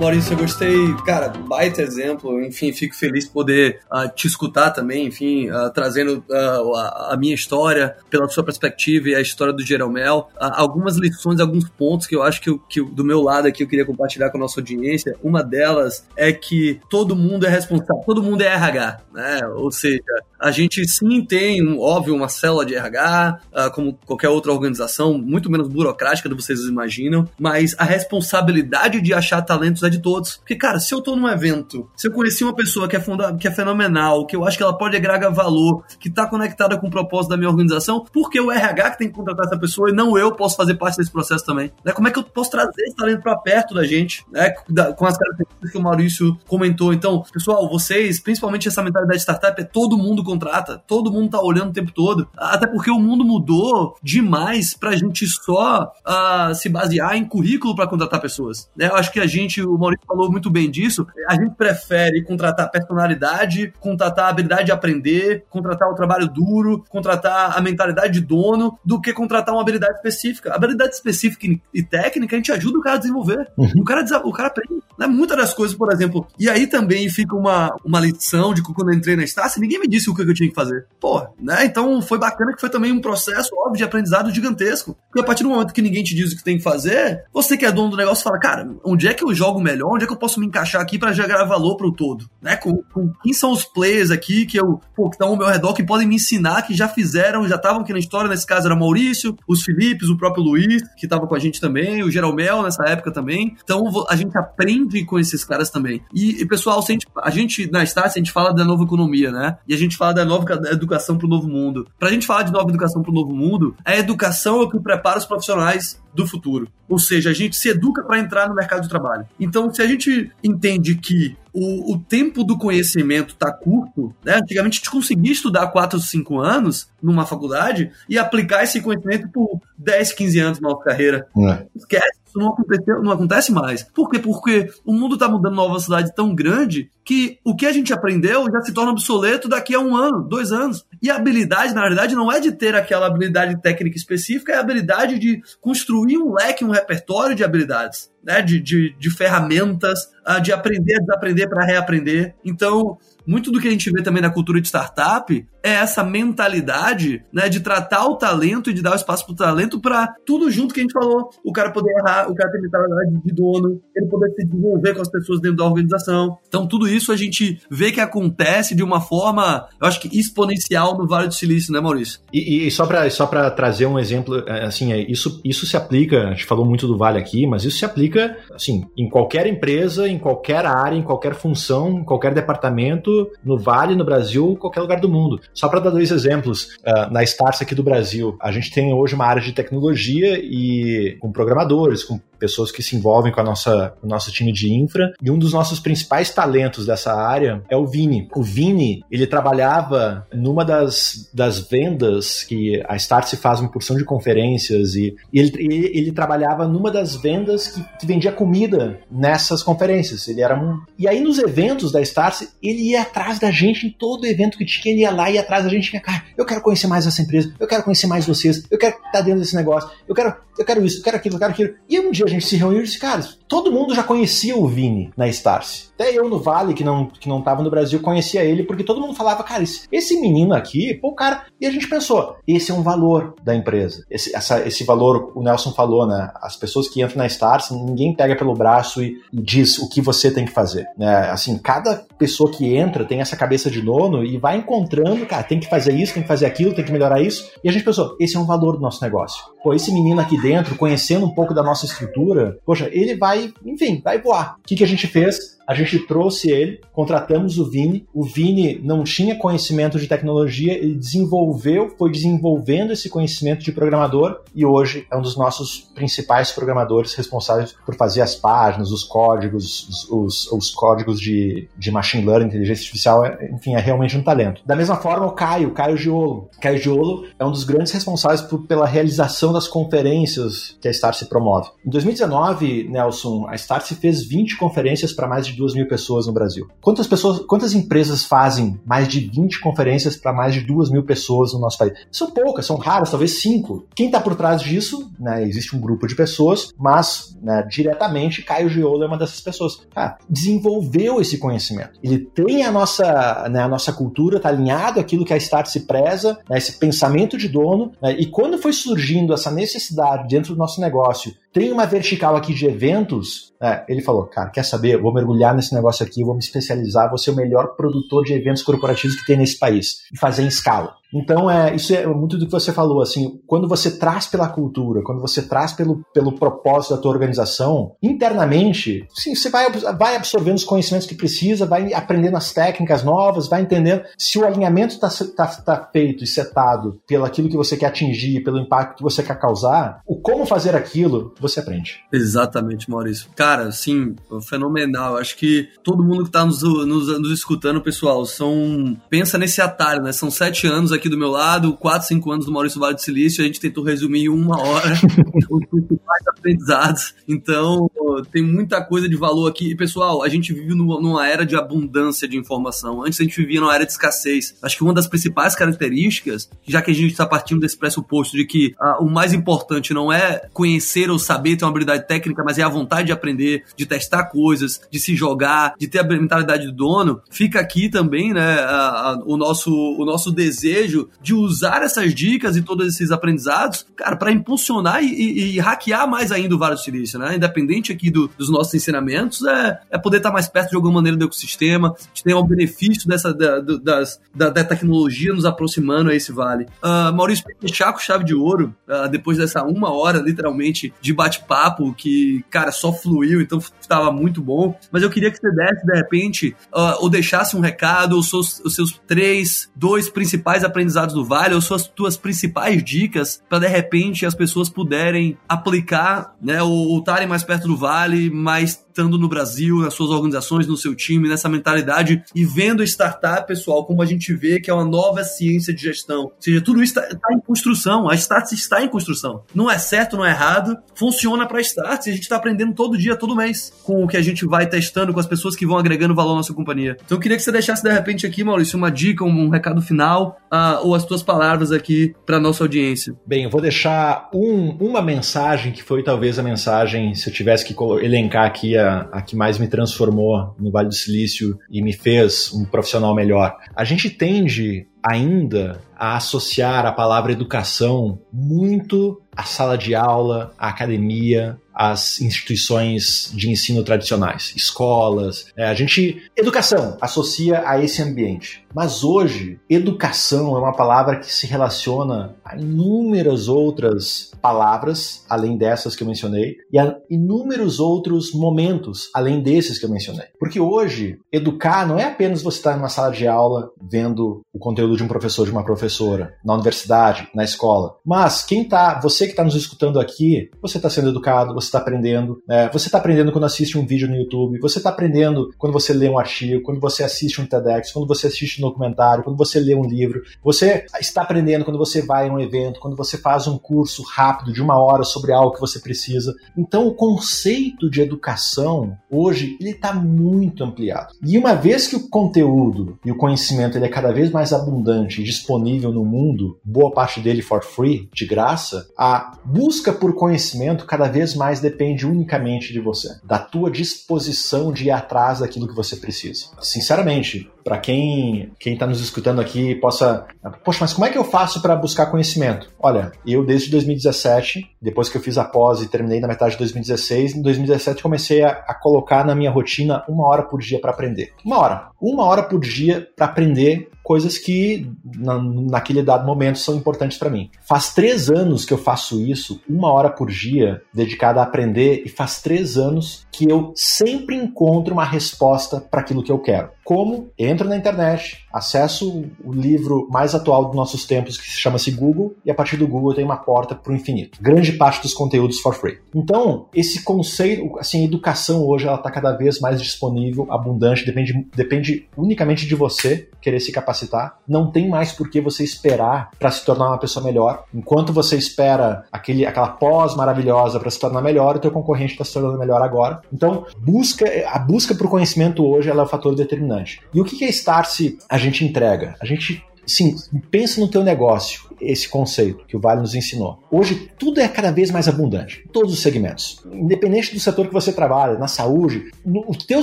Maurício, eu gostei, cara, baita exemplo. Enfim, fico feliz de poder uh, te escutar também, enfim, uh, trazendo uh, a, a, minha história pela sua perspectiva e a história do Jeromel. algumas lições, alguns pontos que eu acho que, eu, que do meu lado aqui eu queria compartilhar com a nossa audiência. Uma delas é que todo mundo é responsável, todo mundo é RH, né? Ou seja, a gente sim tem, óbvio, uma célula de RH, como qualquer outra organização, muito menos burocrática do que vocês imaginam, mas a responsabilidade de achar talentos é de todos. Porque, cara, se eu tô num evento, se eu conheci uma pessoa que é, funda que é fenomenal, que eu acho que ela pode agregar valor, que tá conectada com o propósito da minha organização, por que o RH que tem que contratar essa pessoa e não eu posso fazer parte desse processo também? Né? Como é que eu posso trazer esse talento para perto da gente, né? com as características que o Maurício comentou. Então, pessoal, vocês, principalmente essa mentalidade de startup, é todo mundo contrata, todo mundo tá olhando o tempo todo. Até porque o mundo mudou demais pra gente só uh, se basear em currículo para contratar pessoas. Né? Eu acho que a gente, o Maurício falou muito bem disso. A gente prefere contratar personalidade, contratar a habilidade de aprender, contratar o trabalho duro, contratar a mentalidade de dono, do que contratar uma habilidade específica. A habilidade específica e técnica a gente ajuda o cara a desenvolver. Uhum. O, cara, o cara aprende. Né? Muitas das coisas, por exemplo. E aí também fica uma, uma lição de que quando eu entrei na Estácia, ninguém me disse o que eu tinha que fazer. Pô, né? Então foi bacana que foi também um processo, óbvio, de aprendizado gigantesco. Porque a partir do momento que ninguém te diz o que tem que fazer, você que é dono do negócio fala, cara, onde é que eu jogo melhor? Onde é que eu posso me encaixar aqui para gerar valor para o todo? Né? Com, com, quem são os players aqui que eu, pô, que estão ao meu redor, que podem me ensinar, que já fizeram, já estavam aqui na história, nesse caso era Maurício, os Filipes, o próprio Luiz, que estava com a gente também, o Jeromel nessa época também. Então a gente aprende com esses caras também. E, e pessoal, a gente, a gente na Estácia, a gente fala da nova economia, né? E a gente fala da nova educação para o novo mundo. Para a gente falar de nova educação para o novo mundo, a educação é o que prepara os profissionais do futuro. Ou seja, a gente se educa para entrar no mercado de trabalho. Então, se a gente entende que o, o tempo do conhecimento está curto, né? Antigamente a gente conseguia estudar 4 ou 5 anos numa faculdade e aplicar esse conhecimento por 10, 15 anos na nossa carreira. É. Esquece isso não, aconteceu, não acontece mais. Por quê? Porque o mundo está mudando numa velocidade tão grande que o que a gente aprendeu já se torna obsoleto daqui a um ano, dois anos. E a habilidade, na verdade, não é de ter aquela habilidade técnica específica, é a habilidade de construir um leque, um repertório de habilidades, né? de, de, de ferramentas, ah, de aprender desaprender para reaprender. Então, muito do que a gente vê também na cultura de startup é essa mentalidade né, de tratar o talento e de dar o espaço para o talento para tudo junto que a gente falou. O cara poder errar, o cara ter mentalidade de dono, ele poder se desenvolver com as pessoas dentro da organização. Então, tudo isso a gente vê que acontece de uma forma, eu acho que exponencial no Vale do Silício, né, Maurício? E, e só para só trazer um exemplo, é, assim, é, isso, isso se aplica, a gente falou muito do Vale aqui, mas isso se aplica, assim, em qualquer empresa, em qualquer área, em qualquer função, em qualquer departamento, no Vale, no Brasil, qualquer lugar do mundo. Só para dar dois exemplos, uh, na Stars aqui do Brasil, a gente tem hoje uma área de tecnologia e com programadores, com pessoas que se envolvem com a nossa, o nosso time de infra. E um dos nossos principais talentos dessa área é o Vini. O Vini, ele trabalhava numa das, das vendas que a Startse faz uma porção de conferências e, e ele, ele, ele, trabalhava numa das vendas que, que, vendia comida nessas conferências. Ele era um... E aí nos eventos da Startse, ele ia atrás da gente em todo evento que tinha, ele ia lá e ia atrás da gente, cara, eu quero conhecer mais essa empresa, eu quero conhecer mais vocês, eu quero estar dentro desse negócio, eu quero, eu quero isso, eu quero aquilo, eu quero aquilo. E um dia a gente se reuniu e disse, cara, todo mundo já conhecia o Vini na Starse. Até eu no Vale, que não, que não tava no Brasil, conhecia ele, porque todo mundo falava, cara, esse, esse menino aqui, pô, cara. E a gente pensou, esse é um valor da empresa. Esse, essa, esse valor, o Nelson falou, né? As pessoas que entram na Starse, ninguém pega pelo braço e, e diz o que você tem que fazer. Né? Assim, cada pessoa que entra tem essa cabeça de dono e vai encontrando, cara, tem que fazer isso, tem que fazer aquilo, tem que melhorar isso. E a gente pensou, esse é um valor do nosso negócio. Pô, esse menino aqui dentro, conhecendo um pouco da nossa estrutura, poxa, ele vai, enfim, vai voar. O que, que a gente fez? A gente trouxe ele, contratamos o Vini. O Vini não tinha conhecimento de tecnologia, ele desenvolveu, foi desenvolvendo esse conhecimento de programador e hoje é um dos nossos principais programadores responsáveis por fazer as páginas, os códigos, os, os, os códigos de, de machine learning, inteligência artificial, é, enfim, é realmente um talento. Da mesma forma, o Caio, Caio Giolo. Caio Giolo é um dos grandes responsáveis por, pela realização das conferências que a Start se promove. Em 2019, Nelson, a Start se fez 20 conferências para mais de 2 mil pessoas no Brasil. Quantas pessoas, quantas empresas fazem mais de 20 conferências para mais de 2 mil pessoas no nosso país? São poucas, são raras, talvez cinco. Quem está por trás disso, né, existe um grupo de pessoas, mas né, diretamente Caio Giolo é uma dessas pessoas. Ah, desenvolveu esse conhecimento. Ele tem a nossa, né, a nossa cultura, está alinhado aquilo que a Start se preza, né, esse pensamento de dono, né, e quando foi surgindo essa necessidade dentro do nosso negócio tem uma vertical aqui de eventos. É, ele falou, cara, quer saber? Vou mergulhar nesse negócio aqui, vou me especializar, vou ser o melhor produtor de eventos corporativos que tem nesse país e fazer em escala. Então, é, isso é muito do que você falou, assim, quando você traz pela cultura, quando você traz pelo, pelo propósito da tua organização, internamente, sim, você vai, vai absorvendo os conhecimentos que precisa, vai aprendendo as técnicas novas, vai entendendo se o alinhamento está tá, tá feito e setado pelo aquilo que você quer atingir, pelo impacto que você quer causar, o como fazer aquilo, você aprende. Exatamente, Maurício. Cara, assim, fenomenal. Acho que todo mundo que está nos, nos, nos escutando, pessoal, são pensa nesse atalho, né? São sete anos aqui aqui do meu lado, 4, 5 anos do Maurício Vale do Silício, a gente tentou resumir em uma hora *laughs* os principais aprendizados. Então, tem muita coisa de valor aqui. E, pessoal, a gente vive numa era de abundância de informação. Antes a gente vivia numa era de escassez. Acho que uma das principais características, já que a gente está partindo desse pressuposto de que ah, o mais importante não é conhecer ou saber ter uma habilidade técnica, mas é a vontade de aprender, de testar coisas, de se jogar, de ter a mentalidade do dono, fica aqui também, né, a, a, o, nosso, o nosso desejo desejo de usar essas dicas e todos esses aprendizados, cara, para impulsionar e, e, e, hackear mais ainda o Vale do Silício, né? Independente aqui do, dos nossos ensinamentos, é, é poder estar mais perto de alguma maneira do ecossistema, de ter o benefício dessa, da, das, da, da, tecnologia nos aproximando a esse vale. Uh, Maurício, fechar com chave de ouro, uh, depois dessa uma hora, literalmente, de bate-papo, que, cara, só fluiu, então estava muito bom. Mas eu queria que você desse, de repente, uh, ou deixasse um recado, os seus, os seus três, dois principais aprendizados aprendizados do Vale ou suas tuas principais dicas para de repente as pessoas puderem aplicar, né, ou estarem mais perto do Vale, mais estando no Brasil, nas suas organizações, no seu time, nessa mentalidade e vendo a startup, pessoal, como a gente vê que é uma nova ciência de gestão. Ou seja, tudo isso está tá em construção, a startup está em construção. Não é certo, não é errado, funciona para startups e a gente está aprendendo todo dia, todo mês, com o que a gente vai testando, com as pessoas que vão agregando valor à nossa companhia. Então eu queria que você deixasse de repente aqui, Maurício, uma dica, um, um recado final uh, ou as tuas palavras aqui para nossa audiência. Bem, eu vou deixar um, uma mensagem que foi talvez a mensagem, se eu tivesse que elencar aqui a, a que mais me transformou no Vale do Silício e me fez um profissional melhor. A gente tende ainda a associar a palavra educação muito à sala de aula, à academia, às instituições de ensino tradicionais, escolas. É, a gente. Educação associa a esse ambiente. Mas hoje, educação é uma palavra que se relaciona a inúmeras outras palavras, além dessas que eu mencionei, e a inúmeros outros momentos, além desses que eu mencionei. Porque hoje, educar não é apenas você estar numa sala de aula vendo o conteúdo de um professor, de uma professora, na universidade, na escola. Mas quem tá, você que está nos escutando aqui, você está sendo educado, você está aprendendo, né? você está aprendendo quando assiste um vídeo no YouTube, você está aprendendo quando você lê um artigo, quando você assiste um TEDx, quando você assiste um documentário, quando você lê um livro, você está aprendendo quando você vai a um evento, quando você faz um curso rápido de uma hora sobre algo que você precisa. Então o conceito de educação hoje ele está muito ampliado. E uma vez que o conteúdo e o conhecimento ele é cada vez mais abundante e disponível no mundo, boa parte dele for free, de graça, a busca por conhecimento cada vez mais depende unicamente de você, da tua disposição de ir atrás daquilo que você precisa. Sinceramente, para quem quem está nos escutando aqui possa, poxa, mas como é que eu faço para buscar conhecimento? Olha, eu desde 2017, depois que eu fiz a pós e terminei na metade de 2016, em 2017 comecei a, a colocar na minha rotina uma hora por dia para aprender. Uma hora, uma hora por dia para aprender coisas que na, naquele dado momento são importantes para mim. Faz três anos que eu faço isso, uma hora por dia, dedicada a aprender, e faz três anos que eu sempre encontro uma resposta para aquilo que eu quero. Como? Entro na internet, acesso o livro mais atual dos nossos tempos, que se chama-se Google, e a partir do Google tem uma porta para o infinito. Grande parte dos conteúdos for free. Então, esse conceito, assim, educação hoje ela está cada vez mais disponível, abundante, depende, depende unicamente de você querer se capacitar. Não tem mais por que você esperar para se tornar uma pessoa melhor. Enquanto você espera aquele, aquela pós maravilhosa para se tornar melhor, o teu concorrente está se tornando melhor agora. Então, busca, a busca por conhecimento hoje ela é o fator determinante. E o que, que a Starse a gente entrega? A gente sim, pensa no teu negócio esse conceito que o Vale nos ensinou. Hoje tudo é cada vez mais abundante, todos os segmentos. Independente do setor que você trabalha, na saúde, no, o teu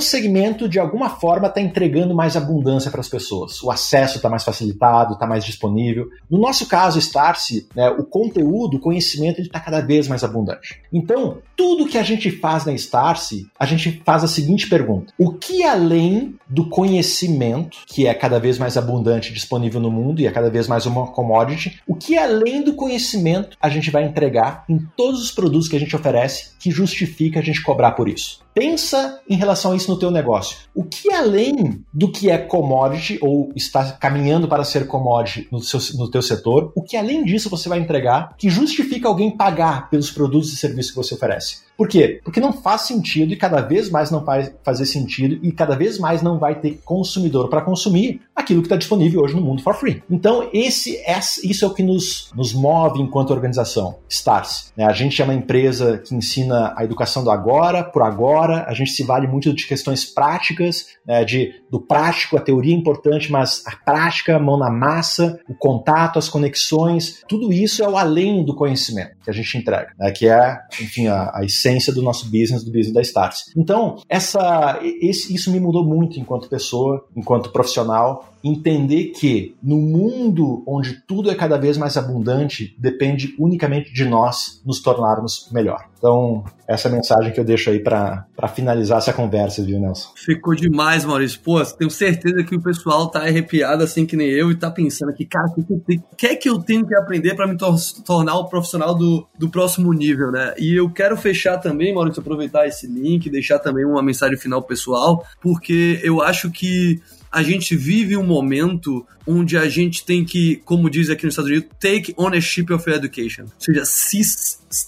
segmento de alguma forma está entregando mais abundância para as pessoas. O acesso está mais facilitado, está mais disponível. No nosso caso, Starse, né, o conteúdo, o conhecimento está cada vez mais abundante. Então, tudo que a gente faz na Starse, a gente faz a seguinte pergunta: o que além do conhecimento, que é cada vez mais abundante disponível no mundo e é cada vez mais uma commodity, o que além do conhecimento a gente vai entregar em todos os produtos que a gente oferece que justifica a gente cobrar por isso. Pensa em relação a isso no teu negócio. O que além do que é commodity ou está caminhando para ser commodity no, seu, no teu setor, o que além disso você vai entregar que justifica alguém pagar pelos produtos e serviços que você oferece? Por quê? Porque não faz sentido e cada vez mais não vai fazer sentido e cada vez mais não vai ter consumidor para consumir aquilo que está disponível hoje no mundo for free. Então, esse, esse, isso é o que nos, nos move enquanto organização, Stars. Né? A gente é uma empresa que ensina a educação do agora, por agora, a gente se vale muito de questões práticas, né? de, do prático, a teoria é importante, mas a prática, a mão na massa, o contato, as conexões, tudo isso é o além do conhecimento que a gente entrega, né? que é, enfim, a, a essência do nosso business, do business da Starts. Então, essa, esse, isso me mudou muito enquanto pessoa, enquanto profissional, entender que no mundo onde tudo é cada vez mais abundante, depende unicamente de nós nos tornarmos melhor. Então, essa é a mensagem que eu deixo aí para finalizar essa conversa, viu, Nelson? Ficou demais, Maurício. Pô, tenho certeza que o pessoal tá arrepiado assim que nem eu e tá pensando aqui, cara, o que, que, é que eu tenho que aprender para me tor tornar o profissional do, do próximo nível, né? E eu quero fechar também, Maurício, aproveitar esse link, deixar também uma mensagem final pessoal, porque eu acho que a gente vive um momento onde a gente tem que, como diz aqui nos Estados Unidos, take ownership of education. Ou seja, se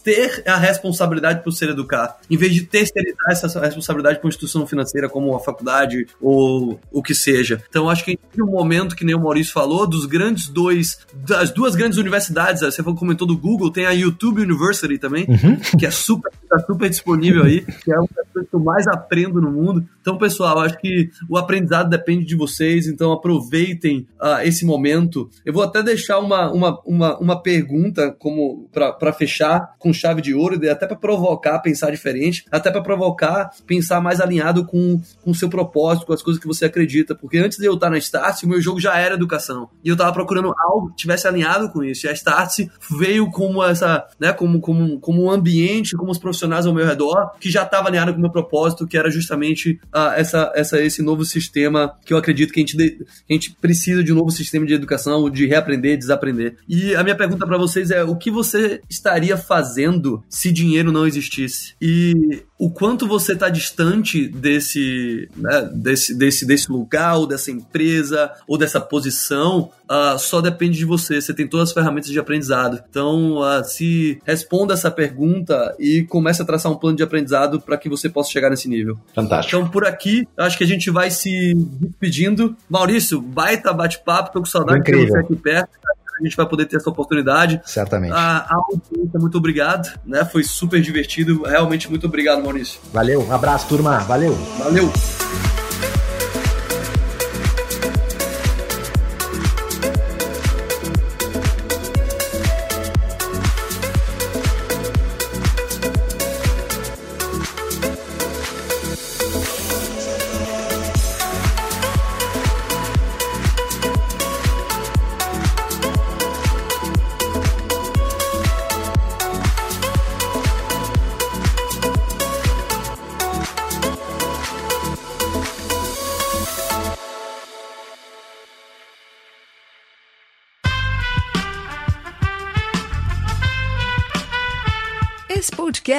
ter a responsabilidade por ser educar, em vez de terceirizar essa responsabilidade para uma instituição financeira como a faculdade ou o que seja. Então, acho que tem um momento, que nem o Maurício falou, dos grandes dois, das duas grandes universidades, você comentou do Google, tem a YouTube University também, uhum. que é super, tá super disponível aí, que é uma das coisas que eu mais aprendo no mundo. Então, pessoal, acho que o aprendizado depende de vocês, então aproveitem uh, esse momento. Eu vou até deixar uma, uma, uma, uma pergunta como para fechar com chave de ouro, até para provocar pensar diferente, até para provocar pensar mais alinhado com o seu propósito, com as coisas que você acredita. Porque antes de eu estar na Start, o meu jogo já era educação. E eu estava procurando algo que tivesse alinhado com isso. E a Start veio como essa, né, como, como, como um ambiente, como os profissionais ao meu redor, que já estava alinhado com o meu propósito, que era justamente uh, essa, essa, esse novo sistema que eu acredito que a gente, de, que a gente precisa de um novo sistema de educação, de reaprender, desaprender. E a minha pergunta para vocês é: o que você estaria fazendo se dinheiro não existisse? E o quanto você está distante desse, né, desse, desse, desse lugar, ou dessa empresa, ou dessa posição, uh, só depende de você. Você tem todas as ferramentas de aprendizado. Então, uh, se responda essa pergunta e comece a traçar um plano de aprendizado para que você possa chegar nesse nível. Fantástico. Então, por aqui, acho que a gente vai se despedindo. Maurício, baita bate-papo, tô com saudade de você aqui perto a gente vai poder ter essa oportunidade. Certamente. A, a audiência, muito obrigado, né? Foi super divertido. Realmente, muito obrigado, Maurício. Valeu, um abraço, turma. Valeu. Valeu.